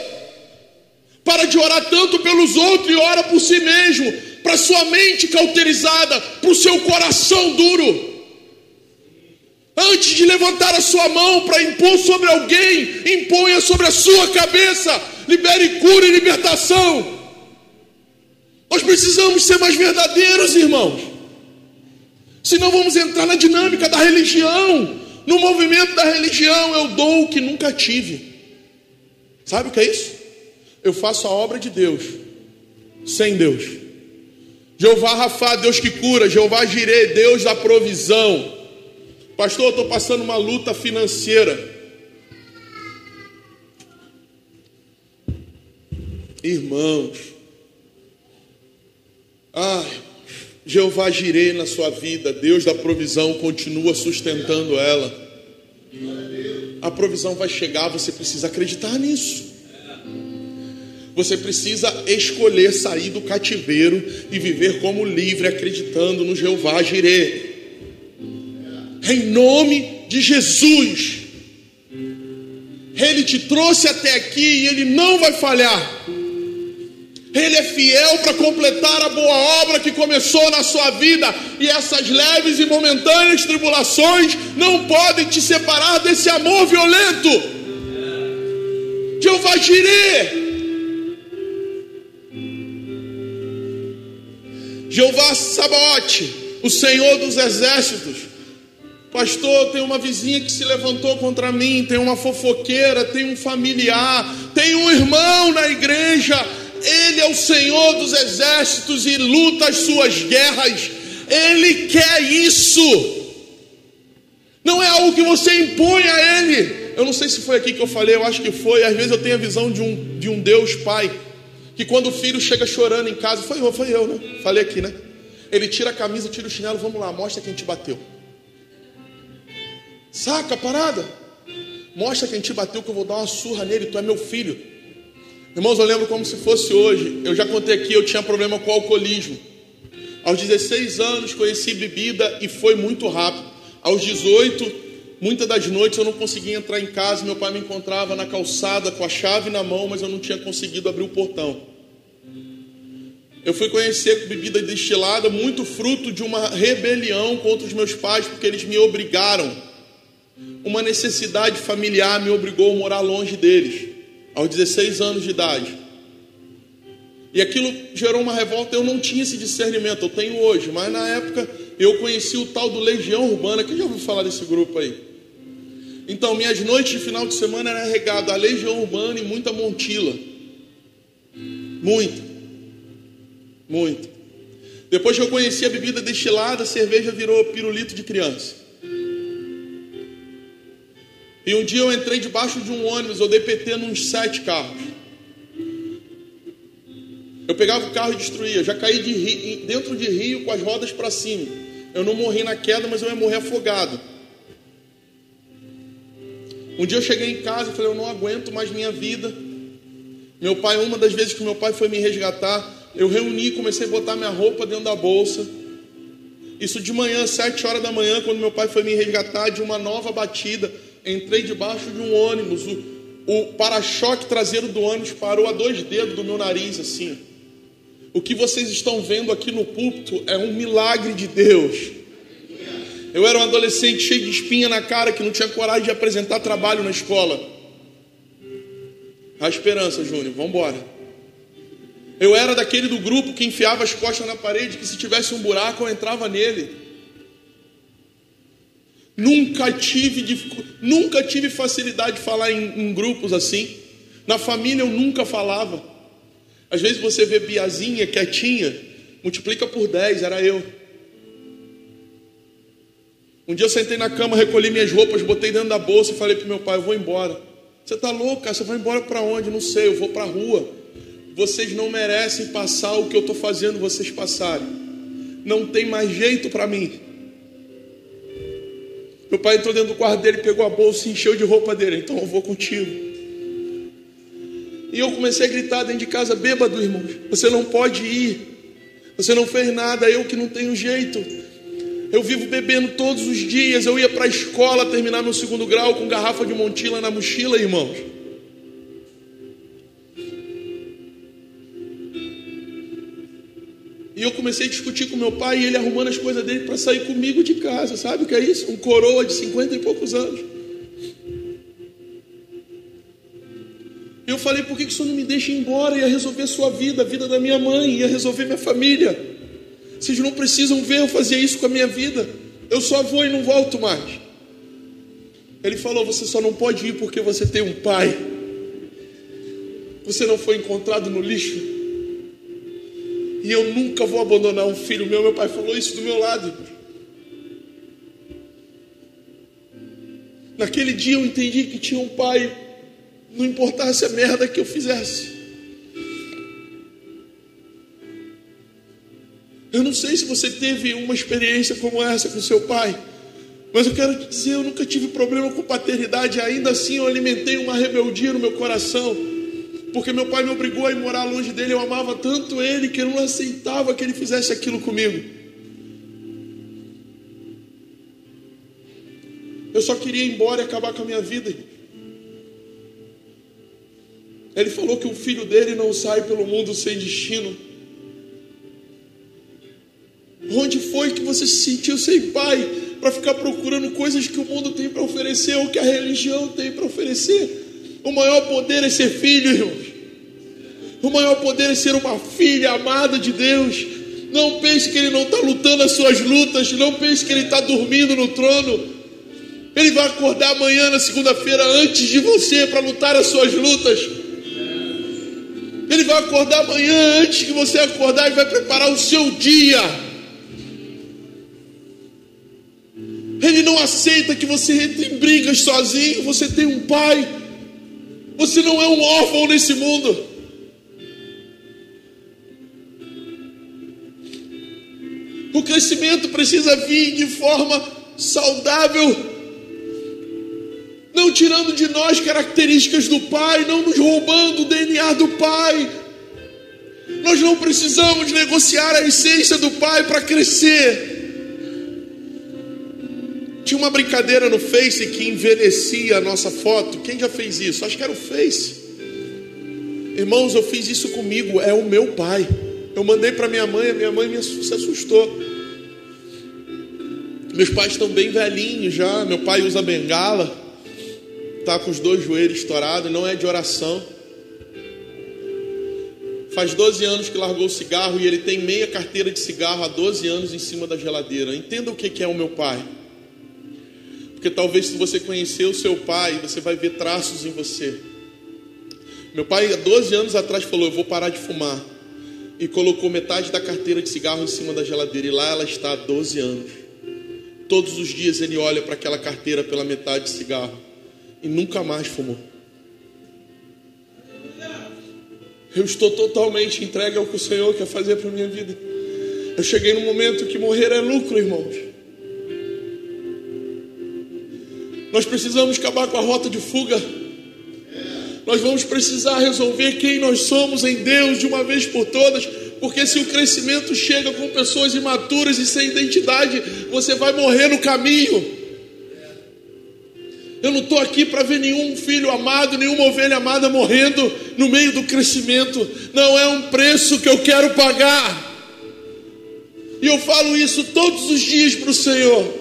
Para de orar tanto pelos outros e ora por si mesmo, para sua mente cauterizada, para o seu coração duro. Antes de levantar a sua mão para impor sobre alguém, imponha sobre a sua cabeça. Libere cura e libertação. Nós precisamos ser mais verdadeiros, irmãos. Senão vamos entrar na dinâmica da religião. No movimento da religião, eu dou o que nunca tive. Sabe o que é isso? Eu faço a obra de Deus sem Deus. Jeová Rafá, Deus que cura. Jeová Jirê, Deus da provisão. Pastor, eu estou passando uma luta financeira. Irmãos, ai, Jeová girei na sua vida, Deus da provisão continua sustentando ela. A provisão vai chegar, você precisa acreditar nisso. Você precisa escolher sair do cativeiro e viver como livre, acreditando no Jeová Jireh em nome de Jesus. Ele te trouxe até aqui e ele não vai falhar. Ele é fiel para completar a boa obra que começou na sua vida, e essas leves e momentâneas tribulações não podem te separar desse amor violento. Jeová Jireh, Jeová Sabaote, o Senhor dos exércitos, Pastor, tem uma vizinha que se levantou contra mim, tem uma fofoqueira, tem um familiar, tem um irmão na igreja. Ele é o Senhor dos exércitos e luta as suas guerras. Ele quer isso. Não é algo que você impõe a Ele. Eu não sei se foi aqui que eu falei, eu acho que foi. Às vezes eu tenho a visão de um, de um Deus Pai, que quando o filho chega chorando em casa, foi eu, foi eu, né? Falei aqui, né? Ele tira a camisa, tira o chinelo, vamos lá, mostra quem te bateu. Saca a parada? Mostra quem te bateu que eu vou dar uma surra nele, tu é meu filho. Irmãos, eu lembro como se fosse hoje. Eu já contei aqui, eu tinha problema com alcoolismo. Aos 16 anos conheci bebida e foi muito rápido. Aos 18, muitas das noites eu não conseguia entrar em casa, meu pai me encontrava na calçada com a chave na mão, mas eu não tinha conseguido abrir o portão. Eu fui conhecer bebida destilada, muito fruto de uma rebelião contra os meus pais, porque eles me obrigaram uma necessidade familiar me obrigou a morar longe deles, aos 16 anos de idade. E aquilo gerou uma revolta. Eu não tinha esse discernimento, eu tenho hoje, mas na época eu conheci o tal do Legião Urbana. Quem já ouviu falar desse grupo aí? Então, minhas noites de final de semana eram regadas a Legião Urbana e muita montila. Muita. Muito. Depois que eu conheci a bebida destilada, a cerveja virou pirulito de criança. E um dia eu entrei debaixo de um ônibus, eu dei PT nos sete carros. Eu pegava o carro e destruía. Já caí de rio, dentro de rio com as rodas para cima. Eu não morri na queda, mas eu ia morrer afogado. Um dia eu cheguei em casa e falei: Eu não aguento mais minha vida. Meu pai, uma das vezes que meu pai foi me resgatar, eu reuni, comecei a botar minha roupa dentro da bolsa. Isso de manhã, sete horas da manhã, quando meu pai foi me resgatar de uma nova batida, entrei debaixo de um ônibus. O, o para-choque traseiro do ônibus parou a dois dedos do meu nariz, assim. O que vocês estão vendo aqui no púlpito é um milagre de Deus. Eu era um adolescente cheio de espinha na cara que não tinha coragem de apresentar trabalho na escola. A esperança, Júnior, vamos embora. Eu era daquele do grupo que enfiava as costas na parede, que se tivesse um buraco eu entrava nele. Nunca tive, nunca tive facilidade de falar em, em grupos assim. Na família eu nunca falava. Às vezes você vê Biazinha quietinha, multiplica por 10, era eu. Um dia eu sentei na cama, recolhi minhas roupas, botei dentro da bolsa e falei para meu pai: Eu vou embora. Você está louco, cara? Você vai embora para onde? Não sei, eu vou para a rua. Vocês não merecem passar o que eu estou fazendo vocês passarem. Não tem mais jeito para mim. Meu pai entrou dentro do quarto dele, pegou a bolsa e encheu de roupa dele. Então eu vou contigo. E eu comecei a gritar dentro de casa, bêbado, irmão. Você não pode ir. Você não fez nada, eu que não tenho jeito. Eu vivo bebendo todos os dias. Eu ia para a escola terminar meu segundo grau com garrafa de montila na mochila, irmãos. E eu comecei a discutir com meu pai e ele arrumando as coisas dele para sair comigo de casa. Sabe o que é isso? Um coroa de 50 e poucos anos. Eu falei, por que, que o senhor não me deixa ir embora? Ia resolver sua vida, a vida da minha mãe, ia resolver minha família. Vocês não precisam ver eu fazer isso com a minha vida. Eu só vou e não volto mais. Ele falou: Você só não pode ir porque você tem um pai. Você não foi encontrado no lixo. E eu nunca vou abandonar um filho meu. Meu pai falou isso do meu lado. Naquele dia eu entendi que tinha um pai, não importasse a merda que eu fizesse. Eu não sei se você teve uma experiência como essa com seu pai, mas eu quero te dizer, eu nunca tive problema com paternidade, ainda assim eu alimentei uma rebeldia no meu coração porque meu pai me obrigou a ir morar longe dele. Eu amava tanto ele que eu não aceitava que ele fizesse aquilo comigo. Eu só queria ir embora e acabar com a minha vida. Ele falou que o filho dele não sai pelo mundo sem destino. Onde foi que você se sentiu sem pai para ficar procurando coisas que o mundo tem para oferecer ou que a religião tem para oferecer? O maior poder é ser filho, irmãos. O maior poder é ser uma filha amada de Deus. Não pense que Ele não está lutando as suas lutas. Não pense que Ele está dormindo no trono. Ele vai acordar amanhã, na segunda-feira, antes de você, para lutar as suas lutas. Ele vai acordar amanhã, antes que você acordar, e vai preparar o seu dia. Ele não aceita que você entre em brigas sozinho. Você tem um pai. Você não é um órfão nesse mundo. O crescimento precisa vir de forma saudável, não tirando de nós características do Pai, não nos roubando o DNA do Pai. Nós não precisamos negociar a essência do Pai para crescer. Tinha uma brincadeira no Face que envelhecia a nossa foto. Quem já fez isso? Acho que era o Face. Irmãos, eu fiz isso comigo. É o meu pai. Eu mandei para minha mãe, a minha mãe me se assustou. Meus pais estão bem velhinhos já. Meu pai usa bengala, tá com os dois joelhos estourados, não é de oração. Faz 12 anos que largou o cigarro e ele tem meia carteira de cigarro há 12 anos em cima da geladeira. Entenda o que é o meu pai. Porque talvez se você conhecer o seu pai, você vai ver traços em você. Meu pai, há 12 anos atrás, falou: Eu vou parar de fumar. E colocou metade da carteira de cigarro em cima da geladeira. E lá ela está há 12 anos. Todos os dias ele olha para aquela carteira pela metade de cigarro. E nunca mais fumou. Eu estou totalmente entregue ao que o Senhor quer fazer para minha vida. Eu cheguei no momento que morrer é lucro, irmãos. Nós precisamos acabar com a rota de fuga. Nós vamos precisar resolver quem nós somos em Deus de uma vez por todas, porque se o crescimento chega com pessoas imaturas e sem identidade, você vai morrer no caminho. Eu não estou aqui para ver nenhum filho amado, nenhuma ovelha amada morrendo no meio do crescimento. Não é um preço que eu quero pagar. E eu falo isso todos os dias para o Senhor.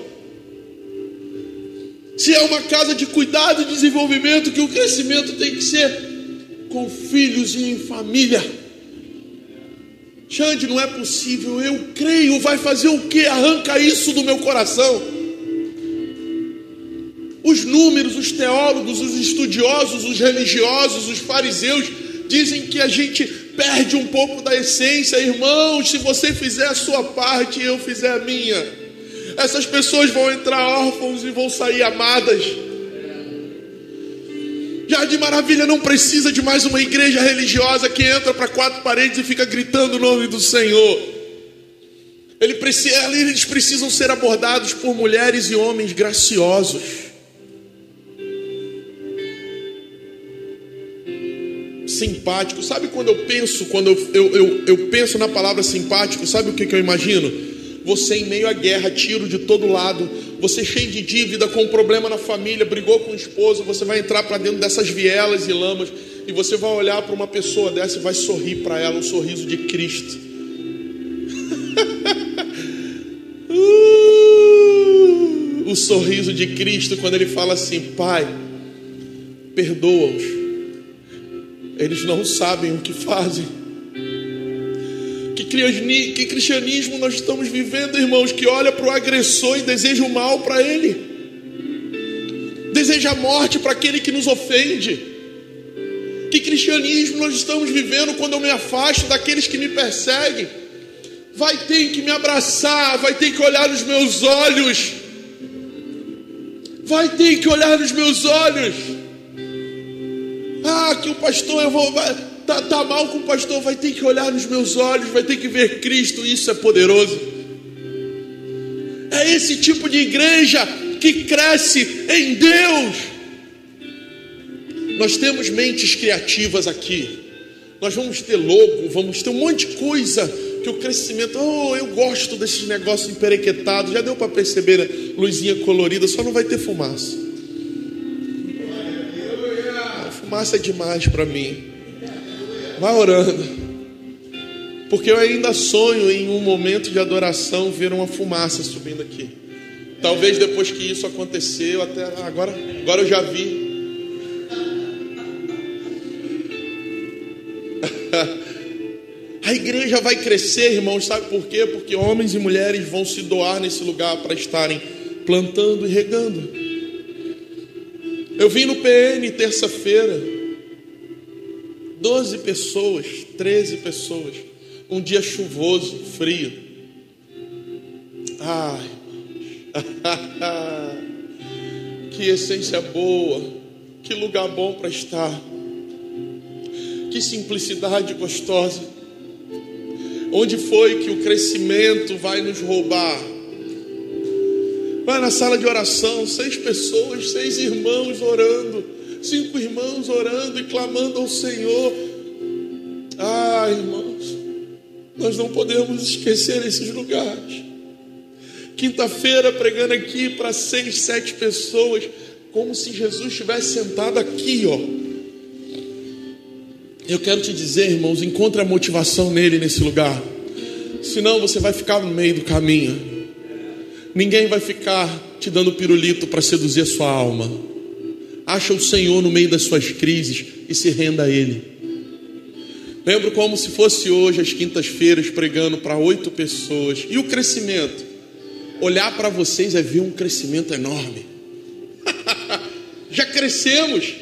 Se é uma casa de cuidado e desenvolvimento, que o crescimento tem que ser com filhos e em família. Xande, não é possível, eu creio, vai fazer o que? Arranca isso do meu coração. Os números, os teólogos, os estudiosos, os religiosos, os fariseus dizem que a gente perde um pouco da essência, irmãos. Se você fizer a sua parte, eu fizer a minha. Essas pessoas vão entrar órfãos e vão sair amadas. Jardim Maravilha não precisa de mais uma igreja religiosa que entra para quatro paredes e fica gritando o nome do Senhor. Eles precisam ser abordados por mulheres e homens graciosos simpático. Sabe quando eu penso, quando eu, eu, eu, eu penso na palavra simpático, sabe o que, que eu imagino? Você em meio à guerra, tiro de todo lado, você cheio de dívida, com um problema na família, brigou com o esposo, você vai entrar para dentro dessas vielas e lamas e você vai olhar para uma pessoa dessa e vai sorrir para ela, um sorriso de Cristo. uh, o sorriso de Cristo quando ele fala assim: Pai, perdoa-os eles não sabem o que fazem. Que, cristianismo nós estamos vivendo, irmãos, que olha para o agressor e deseja o mal para ele, deseja a morte para aquele que nos ofende. Que cristianismo nós estamos vivendo quando eu me afasto daqueles que me perseguem? Vai ter que me abraçar, vai ter que olhar nos meus olhos, vai ter que olhar nos meus olhos. Ah, que o pastor, eu vou. Tá, tá mal com o pastor, vai ter que olhar nos meus olhos, vai ter que ver Cristo, isso é poderoso. É esse tipo de igreja que cresce em Deus. Nós temos mentes criativas aqui. Nós vamos ter logo, vamos ter um monte de coisa que o crescimento, oh, eu gosto desses negócios emperequetados. Já deu para perceber, né? luzinha colorida, só não vai ter fumaça. fumaça é demais para mim. Vai orando. Porque eu ainda sonho em um momento de adoração ver uma fumaça subindo aqui. Talvez depois que isso aconteceu, até agora, agora eu já vi. A igreja vai crescer, irmãos, sabe por quê? Porque homens e mulheres vão se doar nesse lugar para estarem plantando e regando. Eu vim no PN terça-feira, 12 pessoas, 13 pessoas, um dia chuvoso, frio. Ai, que essência boa, que lugar bom para estar, que simplicidade gostosa. Onde foi que o crescimento vai nos roubar? Vai na sala de oração, seis pessoas, seis irmãos orando, cinco irmãos orando e clamando ao Senhor. Ah, irmãos, nós não podemos esquecer esses lugares. Quinta-feira pregando aqui para seis, sete pessoas, como se Jesus estivesse sentado aqui, ó. Eu quero te dizer, irmãos, encontre a motivação nele nesse lugar. Senão você vai ficar no meio do caminho. Ninguém vai ficar te dando pirulito para seduzir a sua alma. Acha o Senhor no meio das suas crises e se renda a Ele. Lembro como se fosse hoje, às quintas-feiras, pregando para oito pessoas. E o crescimento? Olhar para vocês é ver um crescimento enorme. Já crescemos.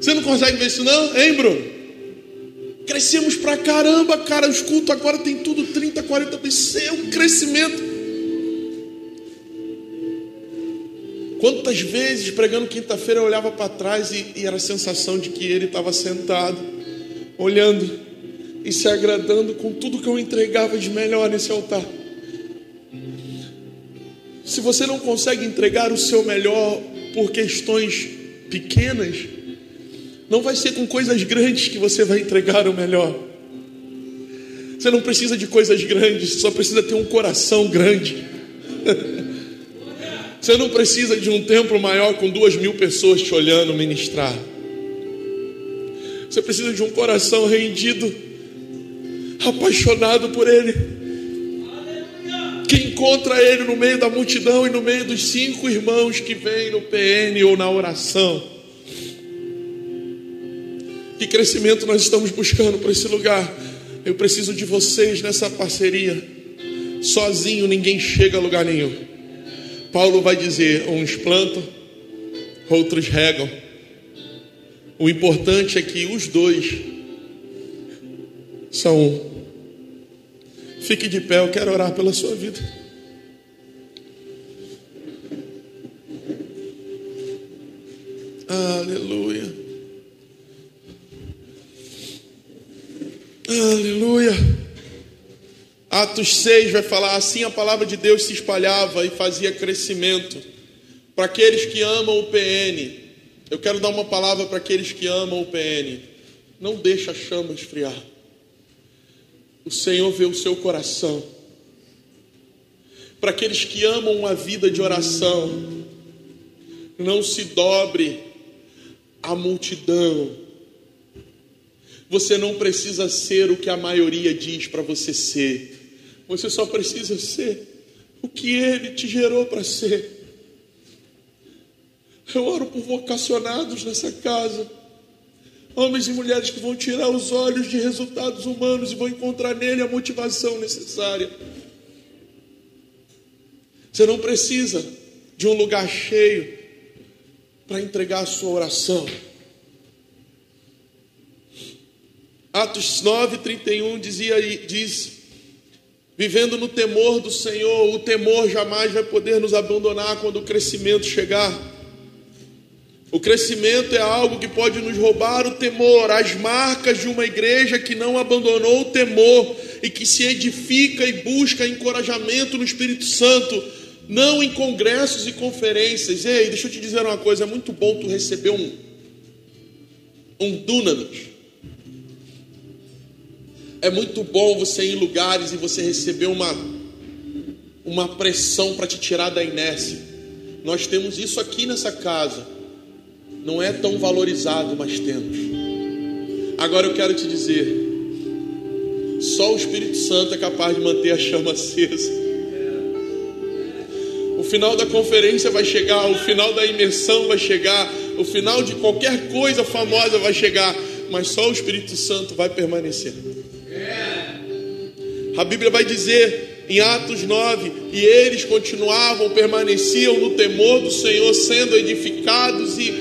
Você não consegue ver isso, não? Hein, Bruno? Crescemos pra caramba, cara. Os cultos agora tem tudo 30, 40 Isso é um crescimento. Quantas vezes pregando quinta-feira eu olhava para trás e, e, era a sensação de que ele estava sentado, olhando e se agradando com tudo que eu entregava de melhor nesse altar. Se você não consegue entregar o seu melhor por questões pequenas, não vai ser com coisas grandes que você vai entregar o melhor. Você não precisa de coisas grandes, só precisa ter um coração grande. Você não precisa de um templo maior com duas mil pessoas te olhando ministrar. Você precisa de um coração rendido, apaixonado por Ele, que encontra Ele no meio da multidão e no meio dos cinco irmãos que vêm no PN ou na oração. Que crescimento nós estamos buscando para esse lugar? Eu preciso de vocês nessa parceria. Sozinho ninguém chega a lugar nenhum. Paulo vai dizer: uns plantam, outros regam o importante é que os dois são um. Fique de pé, eu quero orar pela sua vida. Aleluia. Aleluia. Atos 6 vai falar assim: a palavra de Deus se espalhava e fazia crescimento. Para aqueles que amam o PN, eu quero dar uma palavra para aqueles que amam o PN. Não deixa a chama esfriar. O Senhor vê o seu coração. Para aqueles que amam uma vida de oração, não se dobre à multidão. Você não precisa ser o que a maioria diz para você ser. Você só precisa ser o que Ele te gerou para ser. Eu oro por vocacionados nessa casa. Homens e mulheres que vão tirar os olhos de resultados humanos e vão encontrar nele a motivação necessária. Você não precisa de um lugar cheio para entregar a sua oração. Atos 9, 31 dizia, diz: Vivendo no temor do Senhor, o temor jamais vai poder nos abandonar quando o crescimento chegar. O crescimento é algo que pode nos roubar o temor, as marcas de uma igreja que não abandonou o temor e que se edifica e busca encorajamento no Espírito Santo, não em congressos e conferências. Ei, deixa eu te dizer uma coisa: é muito bom tu receber um, um dunamis. É muito bom você ir em lugares e você receber uma, uma pressão para te tirar da inércia. Nós temos isso aqui nessa casa não é tão valorizado, mas temos. Agora eu quero te dizer: só o Espírito Santo é capaz de manter a chama acesa. O final da conferência vai chegar, o final da imersão vai chegar, o final de qualquer coisa famosa vai chegar, mas só o Espírito Santo vai permanecer. A Bíblia vai dizer em Atos 9: e eles continuavam, permaneciam no temor do Senhor, sendo edificados e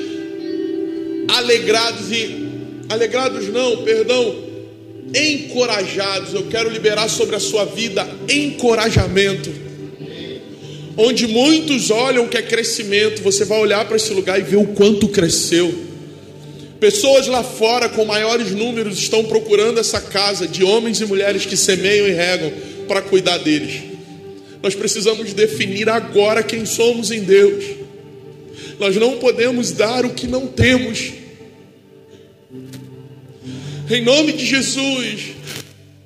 alegrados e alegrados não, perdão, encorajados. Eu quero liberar sobre a sua vida encorajamento. Onde muitos olham que é crescimento, você vai olhar para esse lugar e ver o quanto cresceu. Pessoas lá fora com maiores números estão procurando essa casa de homens e mulheres que semeiam e regam para cuidar deles. Nós precisamos definir agora quem somos em Deus. Nós não podemos dar o que não temos. Em nome de Jesus,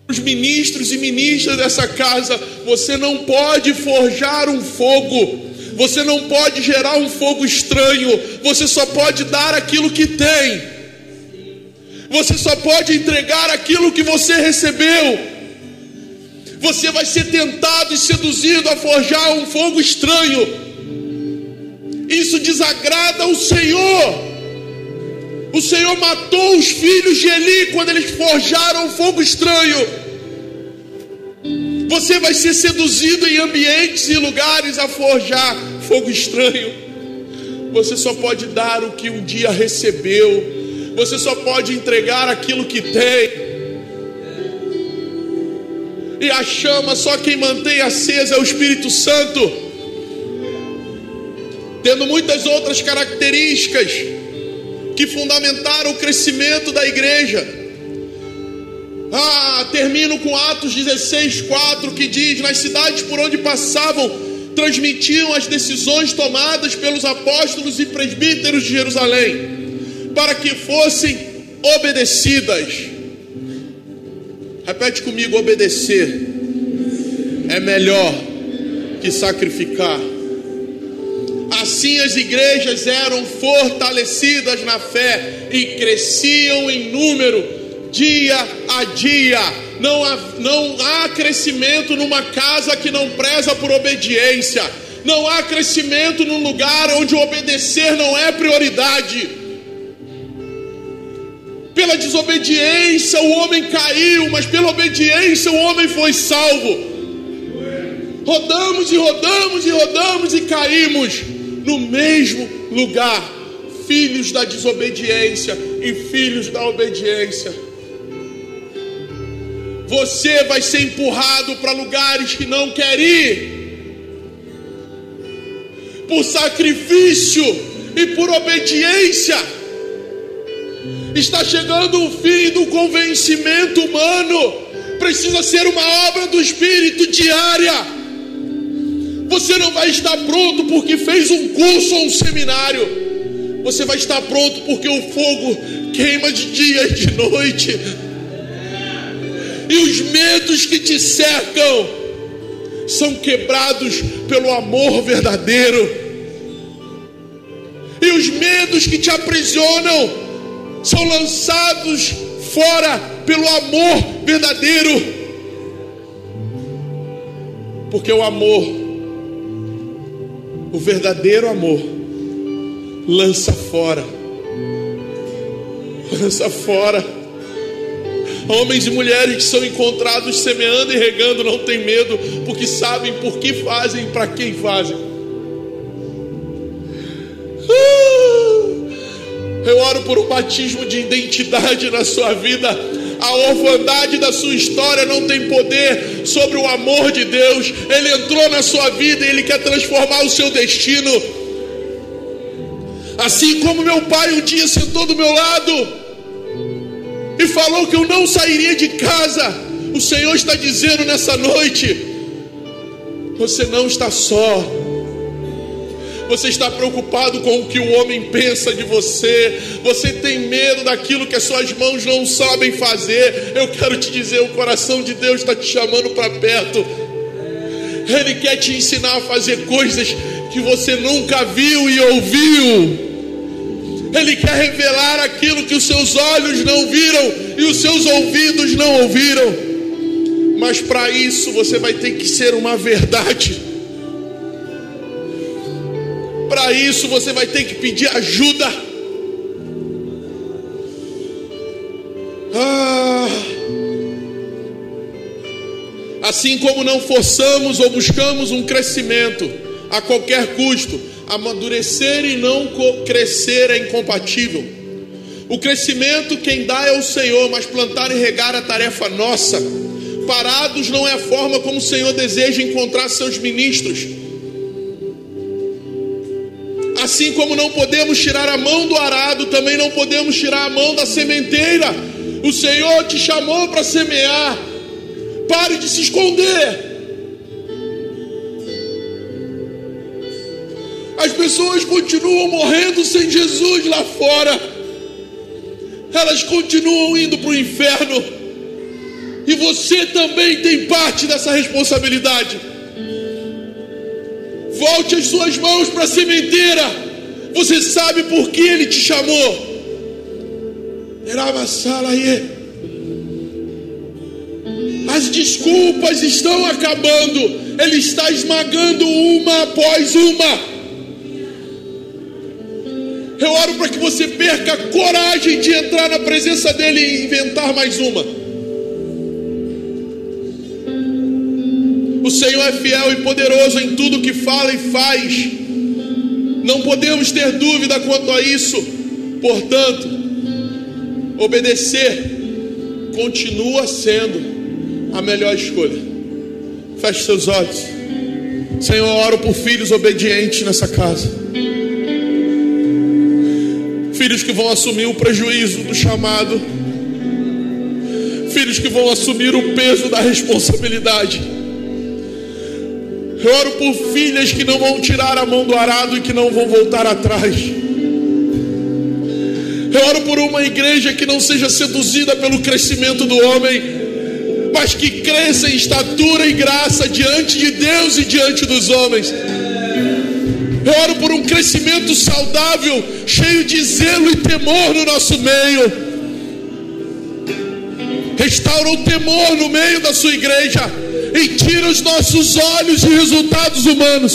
os ministros e ministras dessa casa, você não pode forjar um fogo, você não pode gerar um fogo estranho, você só pode dar aquilo que tem. Você só pode entregar aquilo que você recebeu. Você vai ser tentado e seduzido a forjar um fogo estranho. Isso desagrada o Senhor. O Senhor matou os filhos de Eli quando eles forjaram fogo estranho. Você vai ser seduzido em ambientes e lugares a forjar fogo estranho. Você só pode dar o que um dia recebeu. Você só pode entregar aquilo que tem. E a chama, só quem mantém acesa é o Espírito Santo. Tendo muitas outras características que fundamentaram o crescimento da igreja. Ah, termino com Atos 16, 4, que diz: Nas cidades por onde passavam, transmitiam as decisões tomadas pelos apóstolos e presbíteros de Jerusalém, para que fossem obedecidas. Repete comigo: obedecer é melhor que sacrificar. Assim as igrejas eram fortalecidas na fé e cresciam em número dia a dia. Não há, não há crescimento numa casa que não preza por obediência. Não há crescimento num lugar onde obedecer não é prioridade. Pela desobediência o homem caiu, mas pela obediência o homem foi salvo. Rodamos e rodamos e rodamos e caímos no mesmo lugar, filhos da desobediência e filhos da obediência. Você vai ser empurrado para lugares que não quer ir. Por sacrifício e por obediência. Está chegando o fim do convencimento humano. Precisa ser uma obra do Espírito diária. Você não vai estar pronto porque fez um curso ou um seminário. Você vai estar pronto porque o fogo queima de dia e de noite e os medos que te cercam são quebrados pelo amor verdadeiro. E os medos que te aprisionam são lançados fora pelo amor verdadeiro. Porque o amor, o verdadeiro amor, lança fora, lança fora Homens e mulheres que são encontrados semeando e regando não têm medo, porque sabem por que fazem e para quem fazem. Ah! Eu oro por um batismo de identidade na sua vida. A orfandade da sua história não tem poder sobre o amor de Deus. Ele entrou na sua vida e ele quer transformar o seu destino. Assim como meu pai um dia sentou do meu lado e falou que eu não sairia de casa. O Senhor está dizendo nessa noite: você não está só. Você está preocupado com o que o homem pensa de você. Você tem medo daquilo que as suas mãos não sabem fazer. Eu quero te dizer: o coração de Deus está te chamando para perto. Ele quer te ensinar a fazer coisas que você nunca viu e ouviu. Ele quer revelar aquilo que os seus olhos não viram e os seus ouvidos não ouviram. Mas para isso você vai ter que ser uma verdade. Para isso você vai ter que pedir ajuda. Ah. Assim como não forçamos ou buscamos um crescimento a qualquer custo, amadurecer e não crescer é incompatível. O crescimento quem dá é o Senhor, mas plantar e regar é tarefa nossa. Parados não é a forma como o Senhor deseja encontrar seus ministros. Assim como não podemos tirar a mão do arado, também não podemos tirar a mão da sementeira. O Senhor te chamou para semear. Pare de se esconder. As pessoas continuam morrendo sem Jesus lá fora. Elas continuam indo para o inferno. E você também tem parte dessa responsabilidade. Volte as suas mãos para a sementeira. Você sabe por que ele te chamou. As desculpas estão acabando. Ele está esmagando uma após uma. Eu oro para que você perca a coragem de entrar na presença dEle e inventar mais uma. O Senhor é fiel e poderoso em tudo que fala e faz. Não podemos ter dúvida quanto a isso. Portanto, obedecer continua sendo a melhor escolha. Feche seus olhos. Senhor, eu oro por filhos obedientes nessa casa filhos que vão assumir o prejuízo do chamado, filhos que vão assumir o peso da responsabilidade. Eu oro por filhas que não vão tirar a mão do arado e que não vão voltar atrás. Eu oro por uma igreja que não seja seduzida pelo crescimento do homem, mas que cresça em estatura e graça diante de Deus e diante dos homens. Eu oro por um crescimento saudável, cheio de zelo e temor no nosso meio. Restaura o temor no meio da sua igreja e tira os nossos olhos de resultados humanos.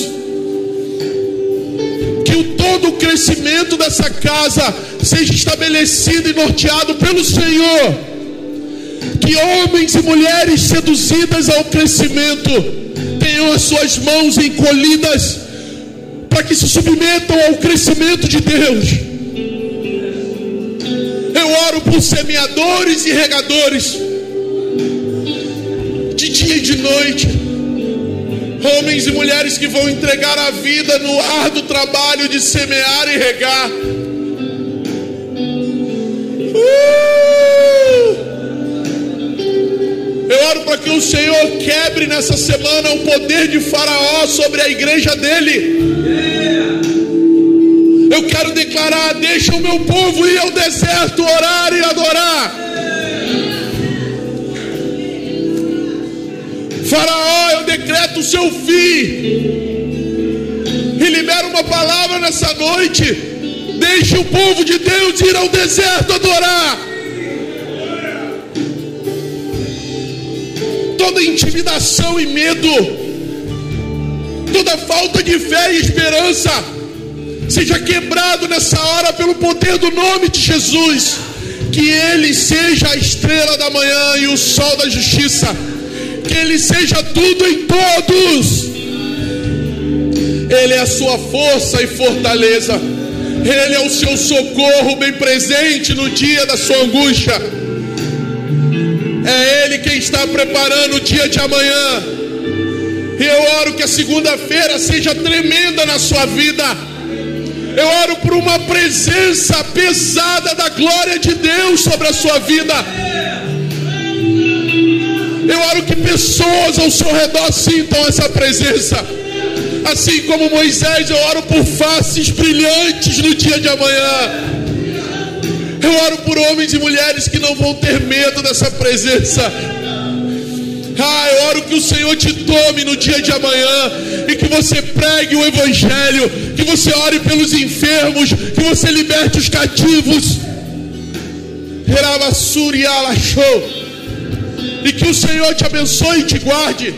Que o todo o crescimento dessa casa seja estabelecido e norteado pelo Senhor. Que homens e mulheres seduzidas ao crescimento tenham as suas mãos encolhidas que se submetam ao crescimento de Deus. Eu oro por semeadores e regadores, de dia e de noite, homens e mulheres que vão entregar a vida no árduo trabalho de semear e regar. Uh! Eu oro para que o Senhor quebre nessa semana o poder de Faraó sobre a igreja dele. Eu quero declarar: deixa o meu povo ir ao deserto orar e adorar. Faraó, eu decreto o seu fim. E libero uma palavra nessa noite. Deixe o povo de Deus ir ao deserto adorar. Toda intimidação e medo, toda falta de fé e esperança seja quebrado nessa hora pelo poder do nome de Jesus. Que Ele seja a estrela da manhã e o sol da justiça. Que Ele seja tudo em todos. Ele é a sua força e fortaleza. Ele é o seu socorro bem presente no dia da sua angústia. É Ele quem está preparando o dia de amanhã. Eu oro que a segunda-feira seja tremenda na sua vida eu oro por uma presença pesada da glória de Deus sobre a sua vida. Eu oro que pessoas ao seu redor sintam essa presença. Assim como Moisés, eu oro por faces brilhantes no dia de amanhã. Eu oro por homens e mulheres que não vão ter medo dessa presença. Ah, eu oro que o Senhor te tome no dia de amanhã e que você pregue o Evangelho, que você ore pelos enfermos, que você liberte os cativos. E que o Senhor te abençoe e te guarde.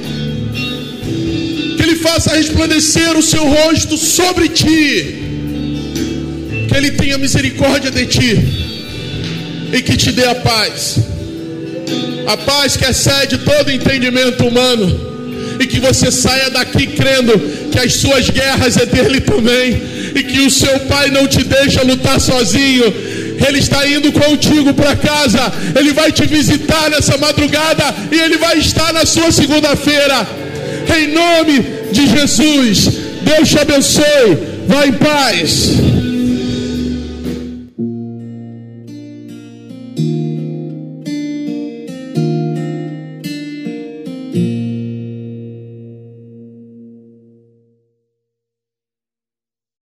Que Ele faça resplandecer o seu rosto sobre ti. Que Ele tenha misericórdia de ti. E que te dê a paz. A paz que excede todo entendimento humano e que você saia daqui crendo que as suas guerras é dele também e que o seu pai não te deixa lutar sozinho. Ele está indo contigo para casa, ele vai te visitar nessa madrugada e ele vai estar na sua segunda-feira. Em nome de Jesus, Deus te abençoe. Vá em paz.